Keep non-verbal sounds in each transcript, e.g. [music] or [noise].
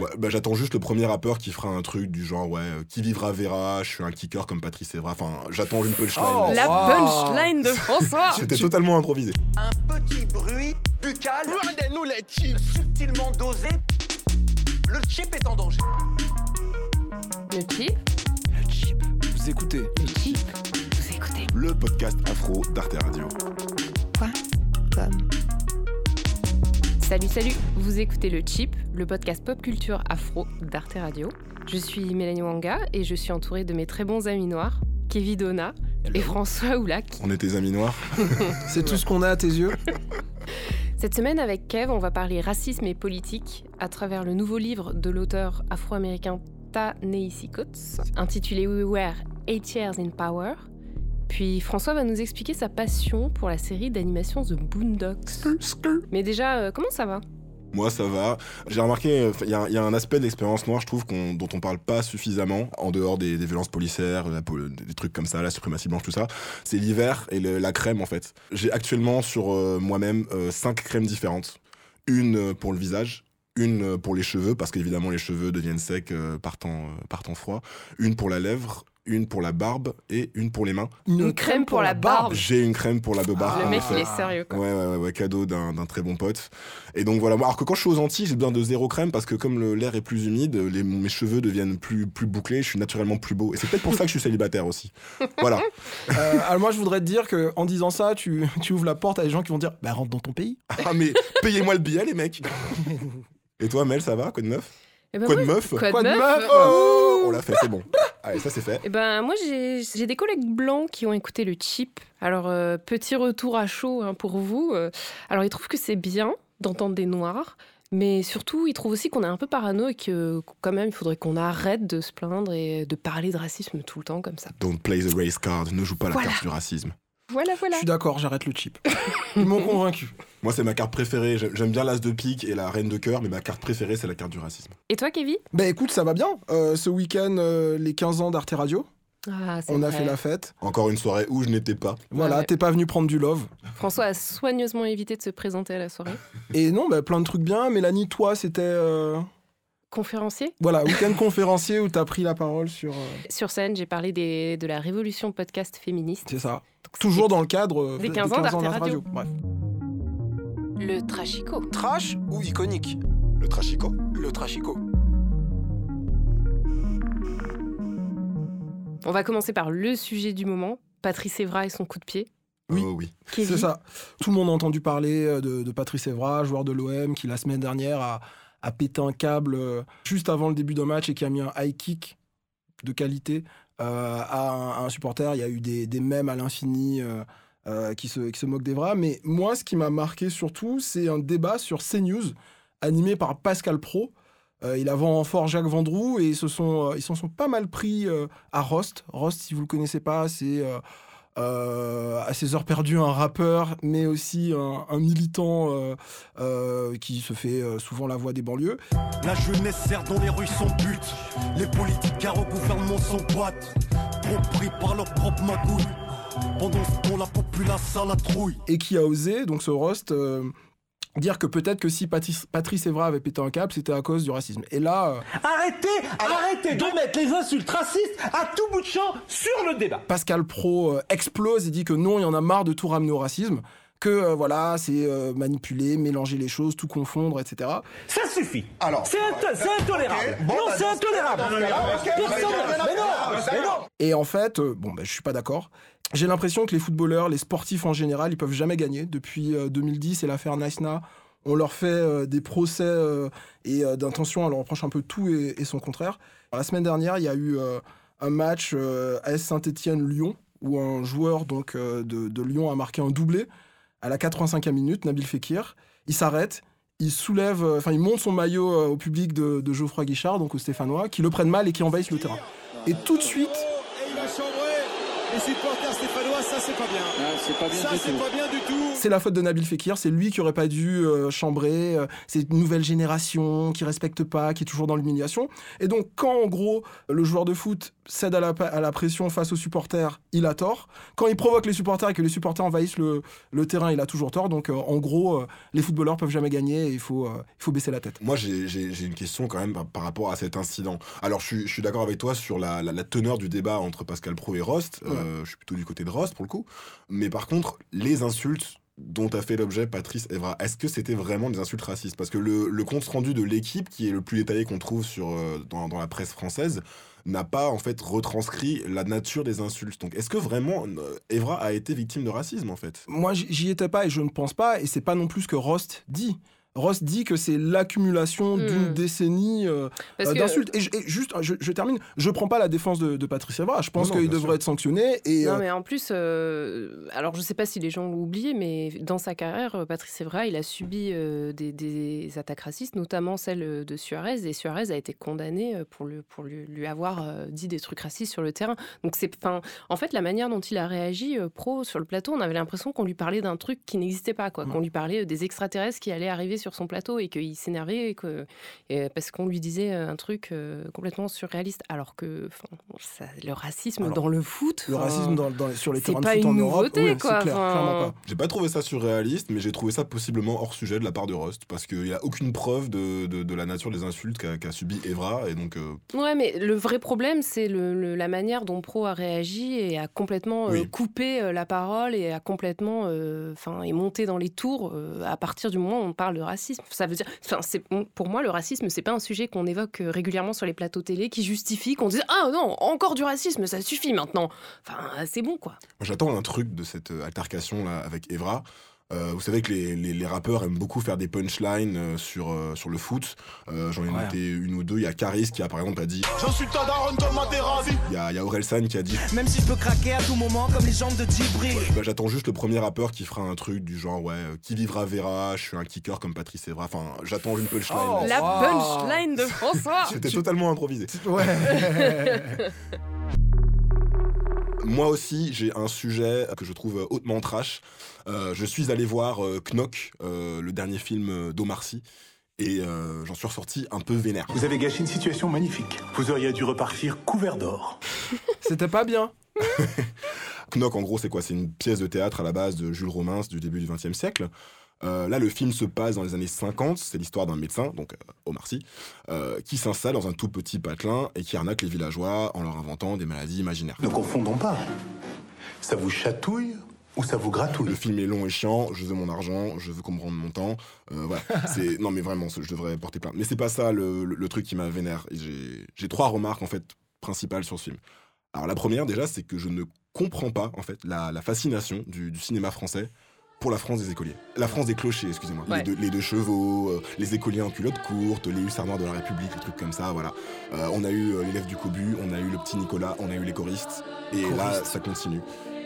Ouais, bah, j'attends juste le premier rappeur qui fera un truc du genre, ouais, euh, qui vivra verra, je suis un kicker comme Patrice Evra. Enfin, j'attends une punchline. Oh, La Wow. punchline de François [laughs] C'était totalement improvisé. Un petit bruit buccal. Regardez-nous les chips. Subtilement dosé. Le chip est en danger. Le chip? Le chip. Vous écoutez Le chip Vous écoutez Le podcast afro d'Arte Radio. Salut, salut Vous écoutez Le Chip, le podcast pop culture afro d'Arte Radio. Je suis Mélanie Wanga et je suis entourée de mes très bons amis noirs, Kevin Donna et François Oulac. On est tes amis noirs. [laughs] C'est tout ce qu'on a à tes yeux Cette semaine, avec Kev, on va parler racisme et politique à travers le nouveau livre de l'auteur afro-américain Ta-Nehisi Coates, intitulé We Were Eight Years in Power. Puis François va nous expliquer sa passion pour la série d'animation The Boondocks. Mais déjà, euh, comment ça va? Moi, ça va. J'ai remarqué, euh, il y, a- un aspect de l'expérience noire, je trouve, qu'on- dont on parle pas suffisamment, en dehors des, violences policières, des trucs comme ça, la suprématie blanche, tout ça. C'est l'hiver et la crème, en fait. J'ai actuellement sur euh, moi-même cinq crèmes différentes. Une pour le visage, une pour les cheveux, parce qu'évidemment les cheveux deviennent secs par, par temps froid. Une pour la lèvre, une pour la barbe et une pour les mains. Une crème pour la barbe. J'ai une crème pour la beubare. Le en mec, il est sérieux, quoi. Ouais, ouais, ouais, ouais, cadeau d'un d'un très bon pote. Et donc voilà, alors que quand je suis aux Antilles, j'ai besoin de zéro crème parce que comme le- l'air est plus humide, les, mes cheveux deviennent plus, plus bouclés, je suis naturellement plus beau. Et c'est peut-être pour ça que je suis célibataire aussi. [laughs] Voilà. Euh, Alors moi je voudrais te dire que en disant ça, tu, tu ouvres la porte à des gens qui vont dire Bah rentre dans ton pays. Ah, mais payez-moi le billet, les mecs. Et toi, Mel, ça va? Quoi de neuf? Eh ben, Quoi de meuf? Quoi de Quoi de meuf? meuf? Oh On l'a fait, c'est bon. [laughs] Allez, ça c'est fait. Eh ben, moi, j'ai j'ai des collègues blancs qui ont écouté le chip. Alors, euh, petit retour à chaud hein, pour vous. Euh, alors, ils trouvent que c'est bien d'entendre des noirs, mais surtout, ils trouvent aussi qu'on est un peu parano et que, quand même, il faudrait qu'on arrête de se plaindre et de parler de racisme tout le temps comme ça. Don't play the race card, ne joue pas la Voilà. carte du racisme. Voilà, Je voilà. suis d'accord, j'arrête le chip. [laughs] Ils m'ont convaincu. Moi, c'est ma carte préférée. J'aime bien l'as de pique et la reine de cœur, mais ma carte préférée, c'est la carte du racisme. Et toi, Kevin? Bah écoute, ça va bien. Euh, ce week-end, euh, les 15 ans d'Arte Radio, Ah, c'est on a vrai. fait la fête. Encore une soirée où je n'étais pas. Voilà, ouais. t'es pas venu prendre du love. François a soigneusement évité de se présenter à la soirée. Et non, bah, plein de trucs bien. Mélanie, toi, c'était euh, Conférencier voilà week-end conférencier où t'as pris la parole sur. euh, Sur scène, j'ai parlé des- de la révolution podcast féministe. C'est ça. Donc, Toujours dans le cadre euh, Des 15 ans d'Arte Radio. Bref. Le Trachico. Trash ou iconique? Le trachico Le trashico. On va commencer par le sujet du moment, Patrice Evra et son coup de pied. Oui. Oh oui. C'est ça. Tout le monde a entendu parler euh, de, de Patrice Evra, joueur de l'OM, qui la semaine dernière a, a pété un câble euh, juste avant le début d'un match et qui a mis un high kick de qualité euh, à, un, supporter. Il y a eu des, des mèmes à l'infini euh, qui, se, qui se moquent d'Evra. Mais moi, ce qui m'a marqué surtout, c'est un débat sur CNews animé par Pascal Pro. Euh, il a vent en fort Jacques Vendroux et ils se sont, s'en sont pas mal pris à Rost. Rost, si vous le connaissez pas, c'est à ses heures perdues un rappeur, mais aussi un, un militant euh, euh, qui se fait euh, souvent la voix des banlieues. La jeunesse sert dans les rues son but. Les politiques au gouvernement sont boîtes. Trop pris par leur propre magouille. Pendant ce temps, la populace à la trouille. et qui a osé, donc ce Rost, euh, dire que peut-être que si Patrice, Patrice Evra avait pété un câble, c'était à cause du racisme. Et là, euh, Arrêtez, arrêtez de mettre les insultes racistes à tout bout de champ sur le débat. Pascal Pro euh, explose et dit que non, il y en a marre de tout ramener au racisme, que euh, voilà, c'est euh, manipuler, mélanger les choses, tout confondre, etc. Ça suffit. Alors. C'est into- c'est intolérable. Bon, non, bah, c'est intolérable. Mais non. Et en fait, euh, bon, ben, je suis pas d'accord. J'ai l'impression que les footballeurs, les sportifs en général, ils peuvent jamais gagner. Depuis euh, 2010 et l'affaire Naïsna, on leur fait euh, des procès euh, et euh, d'intention, on leur reproche un peu tout et, et son contraire. La semaine dernière, il y a eu euh, un match euh, AS Saint-Etienne-Lyon où un joueur donc, euh, de, de Lyon a marqué un doublé à la 85e minute, Nabil Fekir. Il s'arrête, il soulève, euh, enfin il monte son maillot euh, au public de, Geoffroy Guichard, donc aux Stéphanois, qui le prennent mal et qui envahissent le terrain. Et tout de suite, les supporters stéphanois, c'est pas bien. Ah, c'est pas bien Ça du c'est tout. pas bien du tout. C'est la faute de Nabil Fekir, c'est lui qui aurait pas dû euh, chambrer, euh, c'est une nouvelle génération qui respecte pas, qui est toujours dans l'humiliation. Et donc quand en gros le joueur de foot cède à la, pa- à la pression face aux supporters, il a tort. Quand il provoque les supporters et que les supporters envahissent le, le terrain, il a toujours tort. Donc euh, en gros, euh, les footballeurs peuvent jamais gagner et il faut, euh, il faut baisser la tête. Moi, j'ai une question quand même par, par rapport à cet incident. Alors, je suis, je suis d'accord avec toi sur la, la- la teneur du débat entre Pascal Pro et Rost. Euh, je suis plutôt du côté de Rost pour le Mais par contre, les insultes dont a fait l'objet Patrice Evra, est-ce que c'était vraiment des insultes racistes? Parce que le, compte rendu de l'équipe, qui est le plus détaillé qu'on trouve sur, euh, dans, la presse française, n'a pas en fait retranscrit la nature des insultes. Donc, est-ce que vraiment euh, Evra a été victime de racisme en fait? Moi, j'y- j'y étais pas et je ne pense pas, et c'est pas non plus ce que Rost dit. Rost dit que c'est l'accumulation Hmm. d'une décennie euh, euh, que- d'insultes. Et, juste, je, je termine, je prends pas la défense de, de Patrice Evra. Je pense qu'il devrait sûr. être sanctionné. Et, Non, euh, mais en plus, euh, alors je sais pas si les gens l'ont oublié, mais dans sa carrière, Patrice Evra, il a subi euh, des, des attaques racistes, notamment celle de Suarez. Et Suarez a été condamné pour, le, pour lui, lui avoir euh, dit des trucs racistes sur le terrain. Donc, c'est, en fait, la manière dont il a réagi euh, pro sur le plateau, on avait l'impression qu'on lui parlait d'un truc qui n'existait pas, quoi. Qu'on lui parlait des extraterrestres qui allaient arriver sur son plateau et qu'il s'énervait et que, et, parce qu'on lui disait euh, un truc euh, complètement surréaliste. Alors que ça- le racisme Alors, dans le foot. le racisme dans, dans- sur les terrains de foot en Europe, nouveauté, oui, c'est quoi, clair, enfin. clairement pas. J'ai pas trouvé ça surréaliste, mais j'ai trouvé ça possiblement hors sujet de la part de Rost, parce qu'il n'y a aucune preuve de, de, de la nature des insultes qu'a qu'a subi Evra, et donc euh, Ouais, mais le vrai problème, c'est le, le- la manière dont Pro a réagi et a complètement euh, Oui. coupé euh, la parole et a complètement, euh, enfin, est monté dans les tours euh, à partir du moment où on parle de Ça veut dire, enfin, c'est pour moi le racisme, c'est pas un sujet qu'on évoque euh, régulièrement sur les plateaux télé, qui justifie qu'on dise ah non, encore du racisme, ça suffit maintenant. Enfin, c'est bon quoi. j'attends un truc de cette euh, altercation là avec Evra. Euh, vous savez que les, les- les rappeurs aiment beaucoup faire des punchlines euh, sur, euh, sur le foot. Euh, J'en ai Ouais. noté une ou deux. Il y a Caris qui a par exemple a dit. J'insulte ta daronne comme ma terrasse. Il y a, il y a Orelsan qui a dit. Même si je peux craquer à tout moment comme les jambes de Djibril. Bah, J'attends juste le premier rappeur qui fera un truc du genre ouais, euh, qui vivra verra. Je suis un kicker comme Patrice Evra. Enfin, j'attends une punchline. Oh. La Wow. punchline de François. C'était totalement improvisé. Ouais. [laughs] [laughs] Moi aussi, j'ai un sujet que je trouve hautement trash. Euh, je suis allé voir euh, Knock, euh, le dernier film d'Omar Sy, et euh, j'en suis ressorti un peu vénère. Vous avez gâché une situation magnifique. Vous auriez dû repartir couvert d'or. [laughs] C'était pas bien. [laughs] Knock, en gros, c'est quoi? C'est une pièce de théâtre à la base de Jules Romains du début du XXe siècle. Euh, là, le film se passe dans les années 50. C'est l'histoire d'un médecin, donc euh, Omar Sy, euh, qui s'installe dans un tout petit patelin et qui arnaque les villageois en leur inventant des maladies imaginaires. Ne confondons pas. Ça vous chatouille ou ça vous gratouille? Le film est long et chiant, je veux mon argent, je veux qu'on me rende mon temps. Euh, voilà. [laughs] c'est non mais vraiment, je devrais porter plainte. Mais c'est pas ça le, le- le truc qui m'a vénère. Et J'ai j'ai trois remarques en fait principales sur ce film. Alors la première déjà, c'est que je ne comprends pas en fait la, la fascination du, du cinéma français pour la France des écoliers. La France des clochers, excusez-moi. Ouais. Les, deux, les deux chevaux, euh, les écoliers en culotte courte, les hussards noirs de la République, les trucs comme ça, voilà. Euh, on a eu euh, l'élève du Cobu, on a eu le petit Nicolas, on a eu les choristes. Et là, ça continue.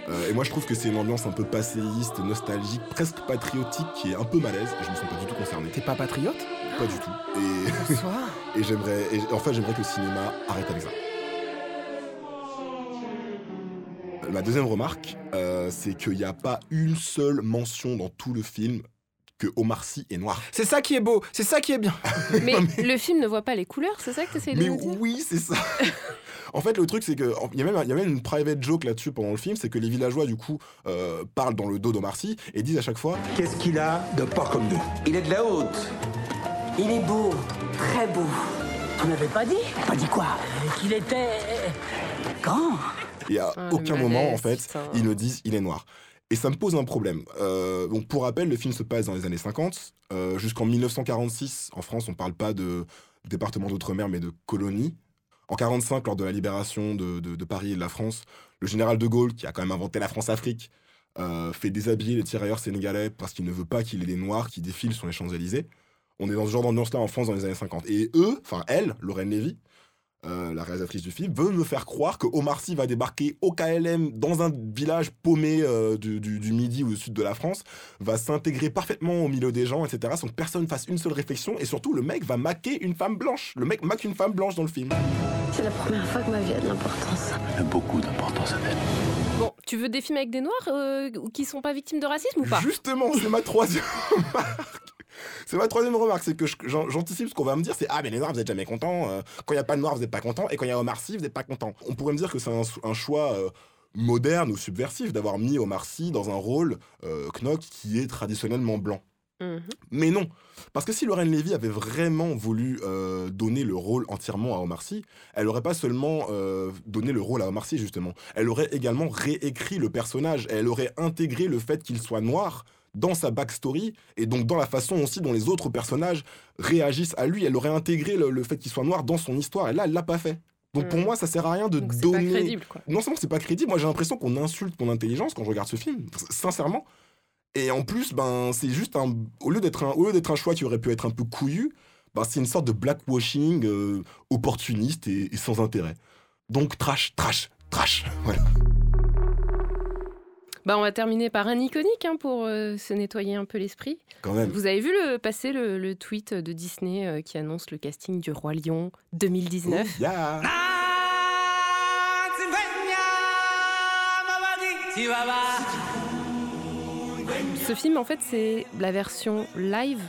Euh, et moi, je trouve que c'est une ambiance un peu passéiste, nostalgique, presque patriotique, qui est un peu malaise. Et je me sens pas du tout concerné. T'es pas patriote? Pas du tout. Et, Bonsoir. [laughs] et j'aimerais, et en fait, j'aimerais que le cinéma arrête avec ça. Ma deuxième remarque, euh, c'est qu'il n'y a pas une seule mention dans tout le film que Omar Sy est noir. C'est ça qui est beau, c'est ça qui est bien. [laughs] Mais le film ne voit pas les couleurs, c'est ça que tu essayes de Mais nous dire? oui, c'est ça. en fait, le truc, c'est que il y, a même- il y a même une private joke là-dessus pendant le film, c'est que les villageois, du coup, euh, parlent dans le dos d'Omar Sy et disent à chaque fois Qu'est-ce qu'il a de pas comme nous Il est de la haute. Il est beau, très beau. Tu m'avais pas dit? Pas dit quoi? Qu'il était grand. Et à Ah, aucun moment, en fait, putain. ils ne disent il est noir. Et ça me pose un problème. Euh, donc, pour rappel, le film se passe dans les années 50. Euh, Jusqu'en 1946, en France, on ne parle pas de département d'outre-mer, mais de colonie. En 45, lors de la libération de, de- de Paris et de la France, le général de Gaulle, qui a quand même inventé la France-Afrique, euh, fait déshabiller les tirailleurs sénégalais parce qu'il ne veut pas qu'il ait des Noirs qui défilent sur les Champs-Élysées. On est dans ce genre d'ambiance-là en France dans les années 50. Et eux, enfin elle, Lorraine Lévy, euh, la réalisatrice du film, veut me faire croire que Omar Sy va débarquer au KLM dans un village paumé euh, du, du- du midi ou du sud de la France, va s'intégrer parfaitement au milieu des gens, etc. Sans que personne fasse une seule réflexion. Et surtout, le mec va maquer une femme blanche. Le mec maque une femme blanche dans le film. C'est la première fois que ma vie a de l'importance. Il y a beaucoup d'importance à elle. Bon, tu veux des films avec des noirs euh, ou qui sont pas victimes de racisme ou pas? Justement, c'est ma troisième [laughs] remarque. C'est ma troisième remarque, c'est que j'anticipe ce qu'on va me dire, c'est ah mais les noirs vous êtes jamais contents, euh, quand il y a pas de noirs vous êtes pas contents, et quand il y a Omar Sy vous êtes pas contents. On pourrait me dire que c'est un, un choix euh, moderne ou subversif d'avoir mis Omar Sy dans un rôle euh, Knock qui est traditionnellement blanc. Mhm. Mais non, parce que si Lorraine Lévy avait vraiment voulu euh, donner le rôle entièrement à Omar Sy, elle aurait pas seulement euh, donné le rôle à Omar Sy justement, elle aurait également réécrit le personnage, elle aurait intégré le fait qu'il soit noir dans sa backstory et donc dans la façon aussi dont les autres personnages réagissent à lui. Elle aurait intégré le, le fait qu'il soit noir dans son histoire et là elle l'a pas fait. Donc pour Mhm. moi ça sert à rien de Donc c'est pas donner crédible quoi. non seulement c'est pas crédible, moi j'ai l'impression qu'on insulte mon intelligence quand je regarde ce film, sincèrement. Et en plus, ben c'est juste un au lieu d'être un au lieu d'être un choix qui aurait pu être un peu couillu, ben c'est une sorte de blackwashing euh, opportuniste et, et sans intérêt. Donc trash, trash, trash. Voilà. Bah, on va terminer par un iconique hein, pour euh, se nettoyer un peu l'esprit. Quand même. Vous avez vu le, passer le, le tweet de Disney euh, qui annonce le casting du Roi Lion 2019 Oh, yeah. Ce film, en fait, c'est la version live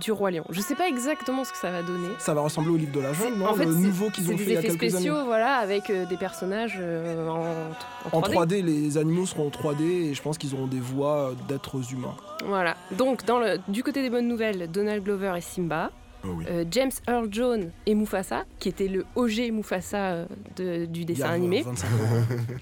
du Roi Lion. Je sais pas exactement ce que ça va donner. Ça va ressembler au livre de la jungle, non en fait, Le nouveau qu'ils ont des fait il y a effets quelques spéciaux, années. voilà, avec euh, des personnages euh, en, En 3D. 3D, les animaux seront en 3D et je pense qu'ils auront des voix euh, d'êtres humains. Voilà. Donc, dans le, du côté des bonnes nouvelles, Donald Glover et Simba. Oh oui. Euh, James Earl Jones et Mufasa, qui était le OG Mufasa de- du dessin animé. 25 ans.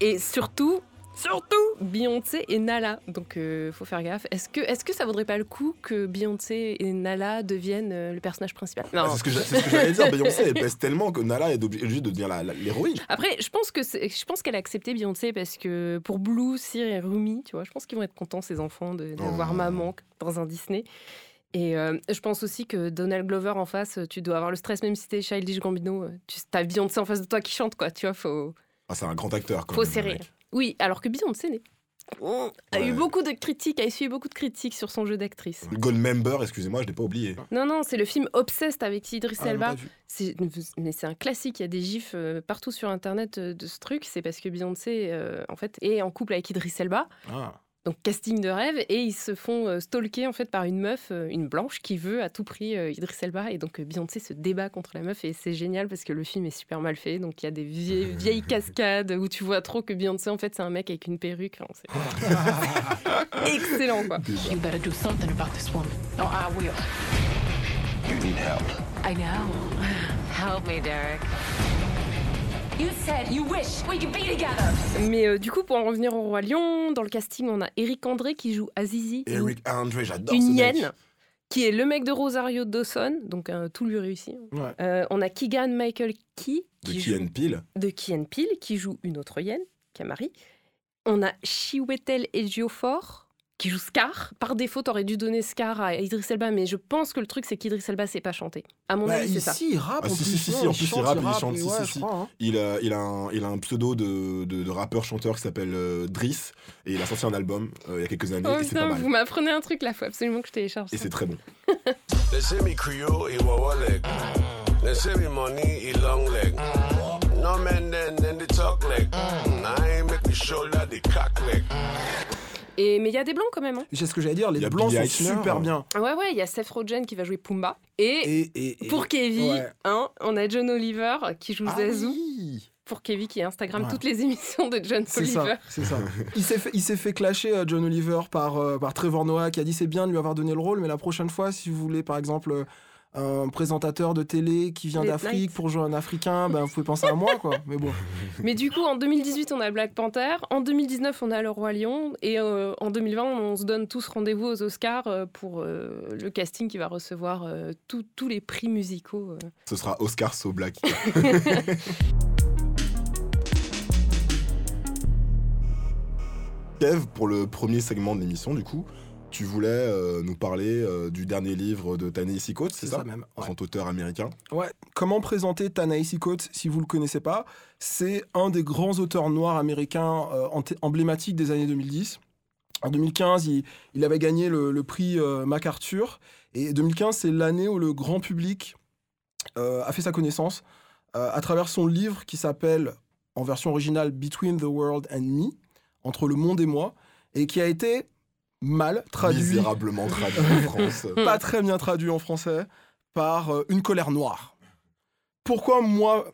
Et surtout, surtout, Beyoncé et Nala. Donc, euh, faut faire gaffe. Est-ce que, est-ce que ça vaudrait pas le coup que Beyoncé et Nala deviennent euh, le personnage principal? Non. Ah, c'est ce que ce j'allais dire. Beyoncé elle pèse tellement que Nala est obli- obligée de devenir l'héroïne. Après, je pense que c'est- je pense qu'elle a accepté Beyoncé parce que pour Blue, Cyr et Rumi, tu vois, je pense qu'ils vont être contents ces enfants de, de Oh. voir maman dans un Disney. Et euh, je pense aussi que Donald Glover en face, tu dois avoir le stress même si t'es Childish Gambino. Tu as Beyoncé en face de toi qui chante quoi, tu vois, faut Ah, c'est un grand acteur. Quand faut même, serrer. mec. Oui, alors que Beyoncé n'est- a eu Ouais. beaucoup de critiques, a essuyé beaucoup de critiques sur son jeu d'actrice. Goldmember, excusez-moi, je l'ai pas oublié. Non, non, c'est le film Obsessed avec Idris Ah, Elba. mais c'est un classique. Il y a des gifs euh, partout sur Internet euh, de ce truc. C'est parce que Beyoncé, euh, en fait, est en couple avec Idris Elba. Ah. Donc casting de rêve et ils se font euh, stalker en fait par une meuf, euh, une blanche qui veut à tout prix euh, Idris Elba et donc Beyoncé se débat contre la meuf et c'est génial parce que le film est super mal fait donc il y a des vieilles, [laughs] vieilles cascades où tu vois trop que Beyoncé en fait c'est un mec avec une perruque. Enfin, [laughs] excellent quoi. You better do something about this woman. or I will. You need help. I know. [sighs] Help me, Derek. Mais euh, du coup pour en revenir au roi lion, dans le casting on a Eric André qui joue Azizi, une- Eric Andre, j'adore une hyène qui est le mec de Rosario Dawson donc euh, tout lui réussit. Ouais. Euh, on a Keegan Michael Key De qui Key joue and Peele. de Key and Peele, qui joue une autre hyène, Camari. On a Chiwetel Ejiofor, qui joue Scar. Par défaut, t'aurais dû donner Scar à Idris Elba, mais je pense que le truc, c'est qu'Idris Elba sait pas chanter. À mon Bah, avis, c'est ça. ici, il rappe Ah, si, si, si, non, si, en plus, il rappe, il chante, si, si, si. hein. Il a, il, a un, il a un pseudo de, de, de rappeur-chanteur qui s'appelle euh, Driss. Et il a sorti un album euh, il y a quelques années. Oh et c'est pas putain, mal. vous m'apprenez un truc là, faut absolument que je télécharge Et ça. c'est très bon. [laughs] Et, mais il y a des blancs quand même. hein. C'est ce que j'allais dire, les blancs Billy sont Eichner. super bien. Ouais, ouais, il y a Seth Rogen qui va jouer Pumba. Et, Et, et- et- pour Kevin, ouais. hein, on a John Oliver qui joue Ah Zazu. oui. Pour Kevin qui Instagram Ouais. toutes les émissions de John Oliver. ça, c'est ça. [laughs] Il s'est fait, il s'est fait clasher euh, John Oliver par, euh, par Trevor Noah qui a dit c'est bien de lui avoir donné le rôle, mais la prochaine fois, si vous voulez par exemple euh, un présentateur de télé qui vient d'Afrique pour jouer un Africain, ben, vous pouvez penser à moi quoi. Mais bon, [laughs] Mais du coup, en 2018, on a Black Panther. En 2019, on a Le Roi Lion. Et euh, en 2020, on se donne tous rendez-vous aux Oscars euh, pour euh, le casting qui va recevoir euh, tous- tous les prix musicaux. euh. Ce sera Oscar So Black. [laughs] Kev, pour le premier segment de l'émission, du coup, tu voulais euh, nous parler euh, du dernier livre de Ta-Nehisi Coates, c'est ça, ça même, ouais. Grand auteur américain. Ouais. Comment présenter Ta-Nehisi Coates si vous le connaissez pas? C'est un des grands auteurs noirs américains euh, emblématiques des années 2010. En 2015, il, il avait gagné le, le prix MacArthur. Et 2015, c'est l'année où le grand public a fait sa connaissance à travers son livre qui s'appelle, en version originale, Between the World and Me, entre le monde et moi, et qui a été mal traduit Misérablement traduit en [laughs] France. pas très bien traduit en français, par euh, Une colère noire. Pourquoi moi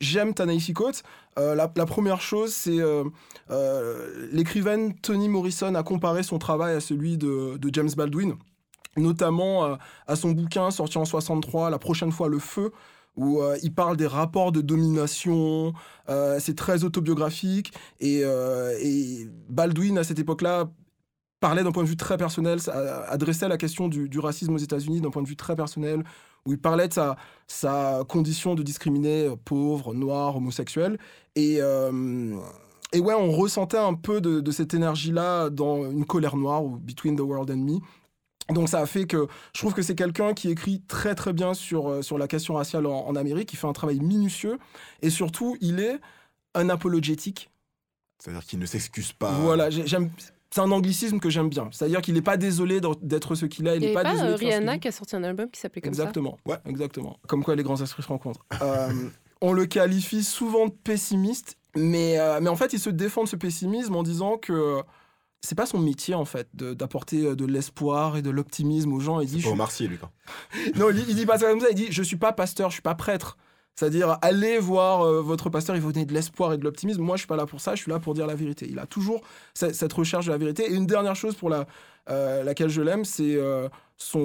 j'aime Ta-Nehisi Coates? Euh, la, la première chose, c'est euh, l'écrivaine Toni Morrison a comparé son travail à celui de, de James Baldwin, notamment à son bouquin sorti en 63, La prochaine fois le feu, où euh, il parle des rapports de domination, euh, c'est très autobiographique, et, euh, et Baldwin, à cette époque-là, parlait d'un point de vue très personnel, ça- adressait la question du, du racisme aux États-Unis d'un point de vue très personnel, où il parlait de sa, sa condition de discriminé, euh, pauvre, noir, homosexuel. Et, euh, et ouais, on ressentait un peu de, de cette énergie-là dans Une colère noire ou Between the World and Me. Donc ça a fait que je trouve que c'est quelqu'un qui écrit très très bien sur, euh, sur la question raciale en, en Amérique, il fait un travail minutieux, et surtout, il est un apologétique. C'est-à-dire qu'il ne s'excuse pas. Voilà, j'ai- j'aime. C'est un anglicisme que j'aime bien. C'est-à-dire qu'il n'est pas désolé d'être ce qu'il est. Il n'est pas, pas, désolé euh, Rihanna qui a sorti un album qui s'appelait comme Exactement. Ouais. Exactement. Comme quoi les grands esprits se rencontrent. Euh, on le qualifie souvent de pessimiste, mais, euh, mais en fait, il se défend de ce pessimisme en disant que c'est pas son métier en fait de- d'apporter euh, de l'espoir et de l'optimisme aux gens. Il dit, C'est je pas suis- Omar Sy, lui, [laughs] non, il, il dit pas ça comme ça. Il dit Je suis pas pasteur, je suis pas prêtre. C'est-à-dire, allez voir euh, votre pasteur, il vous donner de l'espoir et de l'optimisme. Moi, je suis pas là pour ça, je suis là pour dire la vérité. Il a toujours ce- cette recherche de la vérité. Et une dernière chose pour la, euh, laquelle je l'aime, c'est euh, son,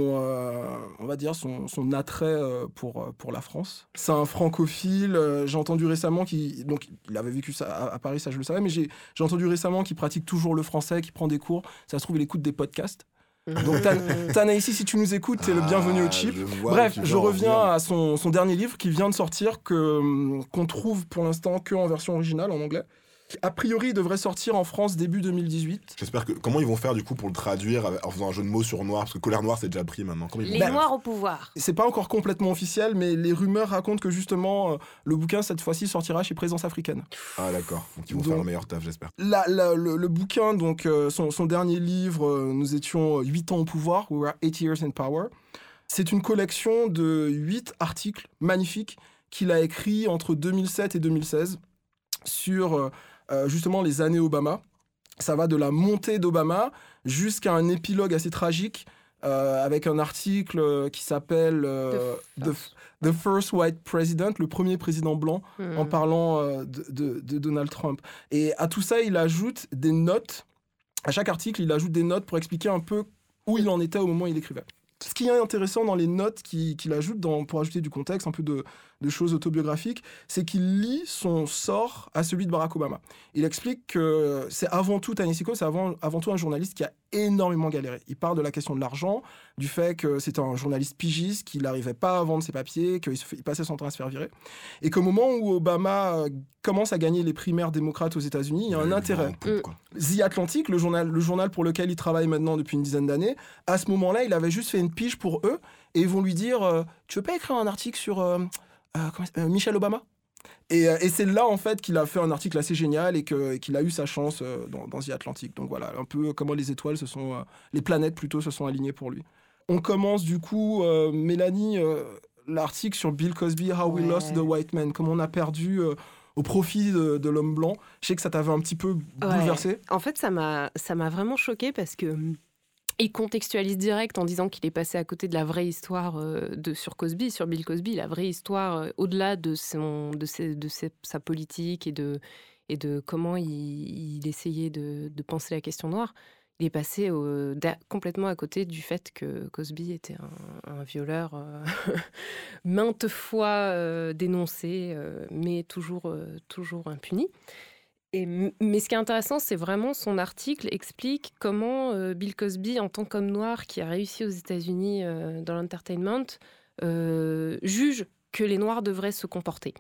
on va dire, son, attrait pour, pour la France. C'est un francophile. j'ai entendu récemment qu'il. Donc, il avait vécu ça à, à Paris, ça je le savais, mais j'ai j'ai entendu récemment qu'il pratique toujours le français, qu'il prend des cours. Ça se trouve, il écoute des podcasts. Donc, Tan- Tanaïsi, si tu nous écoutes, t'es le bienvenu au Ah, chip. je Bref, je reviens à son, son dernier livre qui vient de sortir, que, hum, qu'on trouve pour l'instant que en version originale, en anglais. Qui, A priori, il devrait sortir en France début 2018. J'espère que. Comment ils vont faire, du coup, pour le traduire avec- en faisant un jeu de mots sur noir? Parce que colère noire, c'est déjà pris maintenant. Comment ils vont Les faire? Noirs au pouvoir. C'est pas encore complètement officiel, mais les rumeurs racontent que justement, euh, le bouquin, cette fois-ci, sortira chez Présence Africaine. Ah, d'accord. Donc, ils vont Donc- faire le meilleur taf, j'espère. La- la- le, le bouquin, donc euh, son, son dernier livre, euh, nous étions 8 ans au pouvoir, We Were 8 Years in Power. C'est une collection de 8 articles magnifiques qu'il a écrits entre 2007 et 2016 sur euh, euh, justement les années Obama. Ça va de la montée d'Obama jusqu'à un épilogue assez tragique euh, avec un article euh, qui s'appelle euh, The, The First White President, le premier président blanc, Hmm. en parlant euh, de, de- de Donald Trump. Et à tout ça, il ajoute des notes. À chaque article, il ajoute des notes pour expliquer un peu où il en était au moment où il écrivait. Ce qui est intéressant dans les notes qu'il ajoute, dans, pour ajouter du contexte, un peu de, de choses autobiographiques, c'est qu'il lie son sort à celui de Barack Obama. Il explique que c'est avant tout, Coates, c'est avant, avant tout un journaliste qui a énormément galéré. Il parle de la question de l'argent, du fait que c'était un journaliste pigiste, qu'il n'arrivait pas à vendre ses papiers, qu'il passait son temps à se faire virer. Et qu'au moment où Obama euh, commence à gagner les primaires démocrates aux États-Unis, il y a un intérêt. quoi. The Atlantic, le journal, le journal pour lequel il travaille maintenant depuis une dizaine d'années, à ce moment-là, il avait juste fait une pige pour eux et ils vont lui dire euh, Tu veux pas écrire un article sur euh, comment il- euh, Michelle Obama et, euh, et c'est là en fait qu'il a fait un article assez génial et qu'il a eu sa chance euh, dans, dans The Atlantic. Donc voilà, un peu comment les étoiles se sont, euh, les planètes plutôt se sont alignées pour lui. On commence du coup, euh, Mélanie, euh, l'article sur Bill Cosby, How We. Lost the White Man, comment on a perdu euh, au profit de, de l'homme blanc. Je sais que ça t'avait un petit peu bouleversé. En fait, ça m'a vraiment choqué parce que il contextualise direct en disant qu'il est passé à côté de la vraie histoire euh, de sur Cosby, sur Bill Cosby, la vraie histoire euh, au-delà de son de ses- de sa politique et de et de comment il, essayait de, penser la question noire. Il est passé complètement à côté du fait que Cosby était un, violeur euh, [laughs] maintes fois dénoncé, mais toujours, toujours impuni. Mais ce qui est intéressant, c'est vraiment son article explique comment euh, Bill Cosby, en tant qu'homme noir qui a réussi aux États-Unis euh, dans l'entertainment, euh, juge que les Noirs devraient se comporter.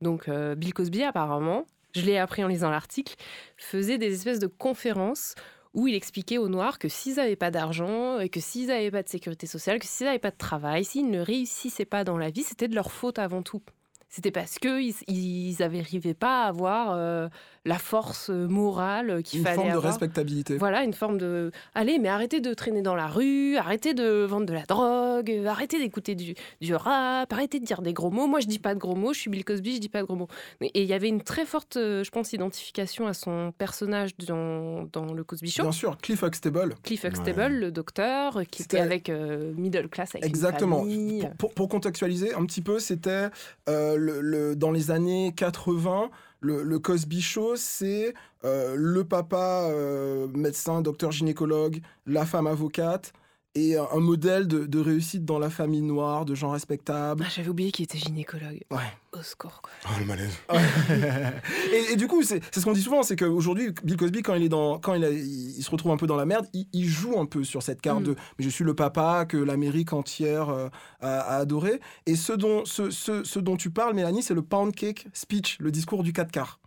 Donc Bill Cosby, apparemment, je l'ai appris en lisant l'article, faisait des espèces de conférences où il expliquait aux Noirs que s'ils n'avaient pas d'argent, et que s'ils n'avaient pas de sécurité sociale, que s'ils n'avaient pas de travail, s'ils ne réussissaient pas dans la vie, c'était de leur faute avant tout. C'était parce qu'ils ils n'arrivaient pas à avoir euh, la force morale qu'il Une fallait forme de respectabilité. Voilà, une forme de. Allez, mais arrêtez de traîner dans la rue, arrêtez de vendre de la drogue, euh, arrêtez d'écouter du, du rap, arrêtez de dire des gros mots. Moi, je dis pas de gros mots, je suis Bill Cosby, je dis pas de gros mots. Et il y avait une très forte, euh, je pense, identification à son personnage dans, dans le Cosby Show. Bien sûr, Cliff Huxtable. Cliff Huxtable, le docteur, euh, qui était avec euh, middle class, avec une Exactement. Pour, pour- pour contextualiser un petit peu, c'était euh, dans les années 80, le, le Cosby Show, c'est euh, le papa euh, médecin, docteur gynécologue, la femme avocate et un, modèle de, de réussite dans la famille noire, de gens respectables. Ah, J'avais oublié qu'il était gynécologue. Ouais. Au score, quoi. Oh, le malaise. [laughs] et, et du coup, c'est c'est ce qu'on dit souvent, c'est qu'aujourd'hui, Bill Cosby, quand il est dans, quand il, a- il se retrouve un peu dans la merde, il, il joue un peu sur cette carte Mm. de mais je suis le papa que l'Amérique entière euh, a, a adoré. Et ce dont, ce, ce- ce dont tu parles, Mélanie, c'est le pound cake speech, le discours du 4 quarts.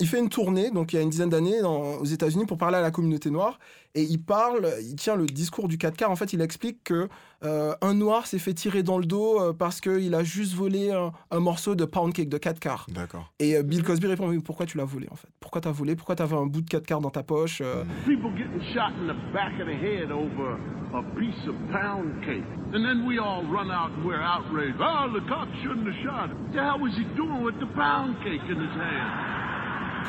Il fait une tournée, donc il y a une dizaine d'années, dans- aux États-Unis pour parler à la communauté noire. Et il parle, il tient le discours du 4 quarts. En fait, il explique que euh, un noir s'est fait tirer dans le dos euh, parce qu'il a juste volé un, un morceau de pound cake de 4 quarts. D'accord. Et euh, Bill Cosby répond Mais pourquoi tu l'as volé en fait? Pourquoi t'as volé? Pourquoi t'avais un bout de 4 quarts dans ta poche euh, People getting shot in the back of the head over a piece of pound cake. And then we all run out and we're outraged. Oh, the cop shouldn't have shot him. The hell was he doing with the pound cake in his hand?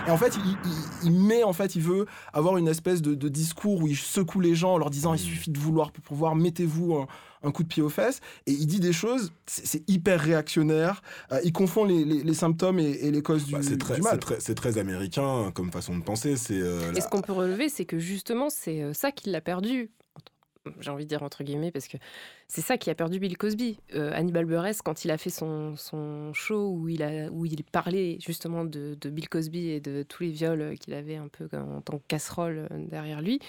Et en fait, il, il- il met, en fait, il veut avoir une espèce de, de discours où il secoue les gens en leur disant il suffit de vouloir pour pouvoir, mettez-vous un, un coup de pied aux fesses. Et il dit des choses, c'est hyper réactionnaire. Euh, il confond les, les- les symptômes et, et les causes du, Bah, c'est très, du mal. c'est très, américain comme façon de penser. C'est euh, Et la- ce qu'on peut relever, c'est que justement, c'est euh, ça qui l'a perdu. J'ai envie de dire entre guillemets, parce que c'est ça qui a perdu Bill Cosby. Euh, Hannibal Buress, quand il a fait son, son show où il, a, où il parlait justement de, de Bill Cosby et de tous les viols qu'il avait un peu en tant que casserole euh, derrière lui,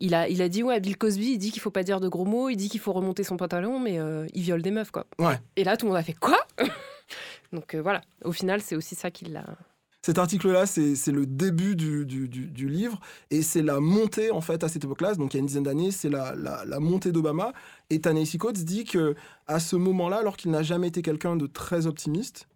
il a, il a dit Ouais, Bill Cosby, il dit qu'il faut pas dire de gros mots, il dit qu'il faut remonter son pantalon, mais euh, il viole des meufs, quoi. Ouais. Et là, tout le monde a fait Quoi? [laughs] Donc euh, voilà, au final, c'est aussi ça qui l'a. Cet article-là, c'est le début du, livre et c'est la montée, en fait, à cette époque-là, donc il y a une dizaine d'années, c'est la, montée d'Obama. Et Ta-Nehisi Coates dit que à ce moment-là, alors qu'il n'a jamais été quelqu'un de très optimiste,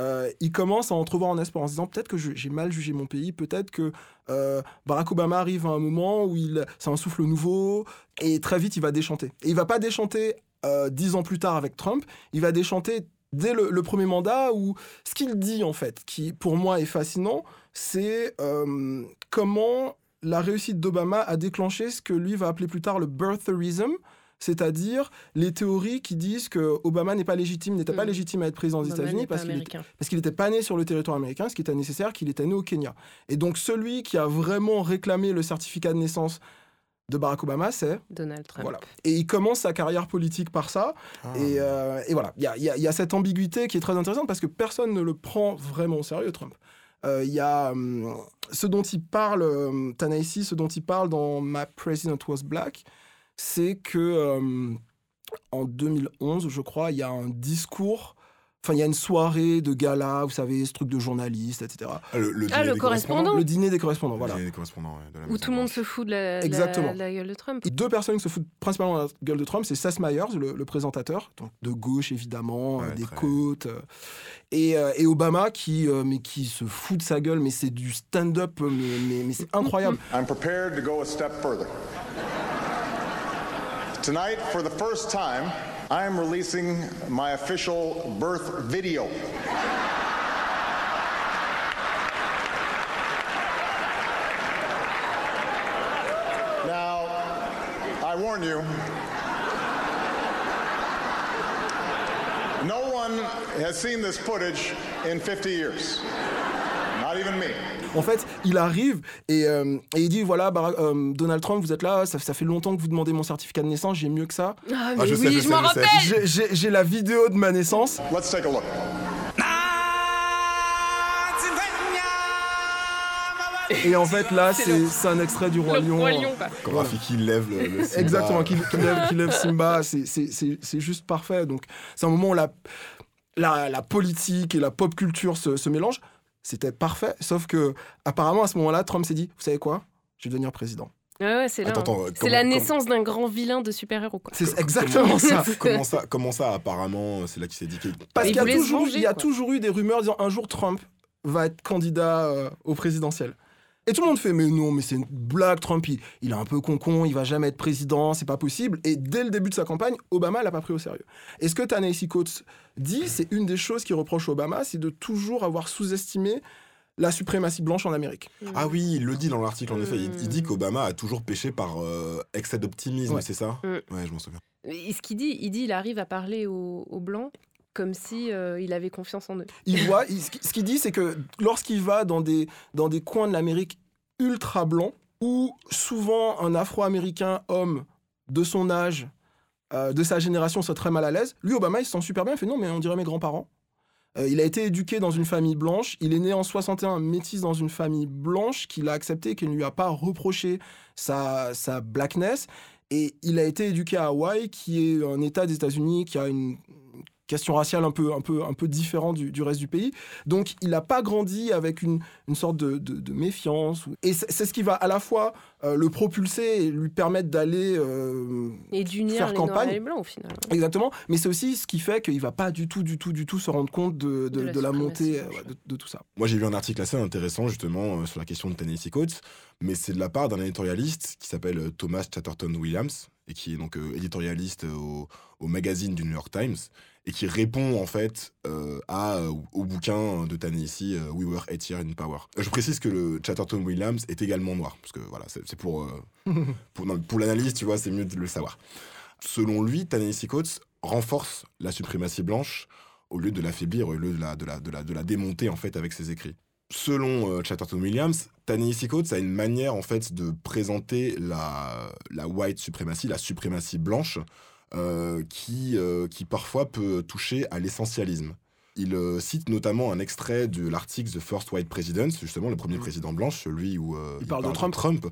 euh, il commence à entrevoir en espoir en se disant peut-être que j'ai mal jugé mon pays, peut-être que euh, Barack Obama arrive à un moment où il, c'est un souffle nouveau et très vite il va déchanter. Et il va pas déchanter euh, dix ans plus tard avec Trump, il va déchanter dès le, le premier mandat où ce qu'il dit en fait, qui pour moi est fascinant, c'est euh, comment la réussite d'Obama a déclenché ce que lui va appeler plus tard le birtherism, c'est-à-dire les théories qui disent que Obama n'est pas légitime, n'était pas Mhm. légitime à être président des États-Unis qu'il parce qu'il n'était pas né sur le territoire américain, ce qui était nécessaire, qu'il était né au Kenya. Et donc celui qui a vraiment réclamé le certificat de naissance de Barack Obama, c'est Donald Trump. voilà. Et il commence sa carrière politique par ça. Et, euh, et voilà, il y a, y y cette ambiguïté qui est très intéressante parce que personne ne le prend vraiment au sérieux, Trump. Euh, Il y a hum, ce dont il parle, euh, Ta-Nehisi, ce dont il parle dans My President Was Black, c'est que hum, en 2011, je crois, il y a un discours. Enfin, il y a une soirée de gala, vous savez, ce truc de journalistes, etc. Ah, le, le Ah, dîner le des correspondant Le dîner des correspondants, Le voilà. dîner des correspondants, ouais, de la Où tout le monde se fout de la, la- Exactement. la gueule de Trump. Et Deux personnes qui se foutent principalement de la gueule de Trump, c'est Seth Meyers, le, le présentateur, donc de gauche évidemment, euh, Ouais, des très. côtes, euh, et, euh, et Obama qui, euh, mais qui se fout de sa gueule, mais c'est du stand-up, mais, mais- mais c'est incroyable. [laughs] I'm prepared to go a step further. Tonight, for the first time, I am releasing my official birth video. Now, I warn you, no one has seen this footage in 50 years. En fait, il arrive et, euh, et il dit voilà, Barack- euh, Donald Trump, vous êtes là, ça, ça fait longtemps que vous demandez mon certificat de naissance, j'ai mieux que ça. Ah, mais je oui, sais, je je m'en rappelle. J'ai la vidéo de ma naissance. Let's take a look. Et en fait, là, c'est un extrait du Roi Le Lion. Roi Lion, quoi. Quand Voilà. Rafiki lève le, le Simba. Exactement, qu'il qu'il lève, qu'il lève Simba, c'est- c'est c'est- c'est juste parfait. Donc, c'est un moment où la, la, la politique et la pop culture se, se mélangent. C'était parfait, sauf que, apparemment, à ce moment-là, Trump s'est dit Vous savez quoi? Je vais devenir président. Ouais, ouais, c'est là. Attends, attends, hein. euh, la naissance d'un grand vilain de super-héros. quoi. C'est exactement ça. Comment ça, comment ça apparemment, c'est là qu'il s'est dit qu'il- Parce Il qu'il y a, toujours, il y a toujours eu des rumeurs disant un jour Trump va être candidat euh, au présidentiel. Et tout le monde fait mais non, mais c'est une blague, Trump, il, il est un peu con-con, il va jamais être président, c'est pas possible. Et dès le début de sa campagne, Obama l'a pas pris au sérieux. Et ce que Ta-Nehisi Coates dit, c'est une des choses qu'il reproche à Obama, c'est de toujours avoir sous-estimé la suprématie blanche en Amérique? Ah oui, il le dit dans l'article en effet. Il, il dit qu'Obama a toujours péché par euh, excès d'optimisme, Ouais. c'est ça? Mm. Ouais, je m'en souviens. Et ce qu'il dit, il dit, il arrive à parler aux, aux blancs comme si euh, il avait confiance en eux. Il voit, ce qu'il- dit, c'est que lorsqu'il va dans des, dans des coins de l'Amérique ultra blancs, où souvent un Afro-Américain homme de son âge, euh, de sa génération, serait très mal à l'aise, lui, Obama, il se sent super bien. Il fait non, mais on dirait mes grands-parents. Euh, il a été éduqué dans une famille blanche. Il est né en 61, métis dans une famille blanche qu'il a accepté qui ne lui a pas reproché sa, sa blackness. Et il a été éduqué à Hawaï, qui est un État des États-Unis qui a une question raciale un peu, un peu, un peu différente du, du reste du pays. Donc, il n'a pas grandi avec une, une sorte de, de- de méfiance. Et c'est ce qui va à la fois euh, le propulser et lui permettre d'aller euh, faire les campagne. et les blancs au final. Exactement, mais c'est aussi ce qui fait qu'il va pas du tout, du tout, du tout se rendre compte de, de- De la de la suprématie montée euh, ouais, de, de tout ça. Moi, j'ai lu un article assez intéressant justement euh, sur la question de Tennessee Coates, mais c'est de la part d'un éditorialiste qui s'appelle Thomas Chatterton Williams et qui est donc euh, éditorialiste euh, au, magazine du New York Times et qui répond en fait euh, à, au bouquin de euh, We Were Eight Years in Power. Je précise que le Chatterton Williams est également noir parce que voilà, c'est pour pour, l'analyse, tu vois, c'est mieux de le savoir. Selon lui, Tennessee Coates renforce la suprématie blanche au lieu de l'affaiblir, au lieu de la, de, la, de, la, de la démonter en fait avec ses écrits. Selon euh, Chatterton Williams, Ta-Nehisi Coates a une manière en fait de présenter la, la white suprématie, la suprématie blanche, euh, qui, euh, qui parfois peut toucher à l'essentialisme. Il euh, cite notamment un extrait de l'article The First White President, justement le premier président blanc, celui où euh, Il parle de Trump.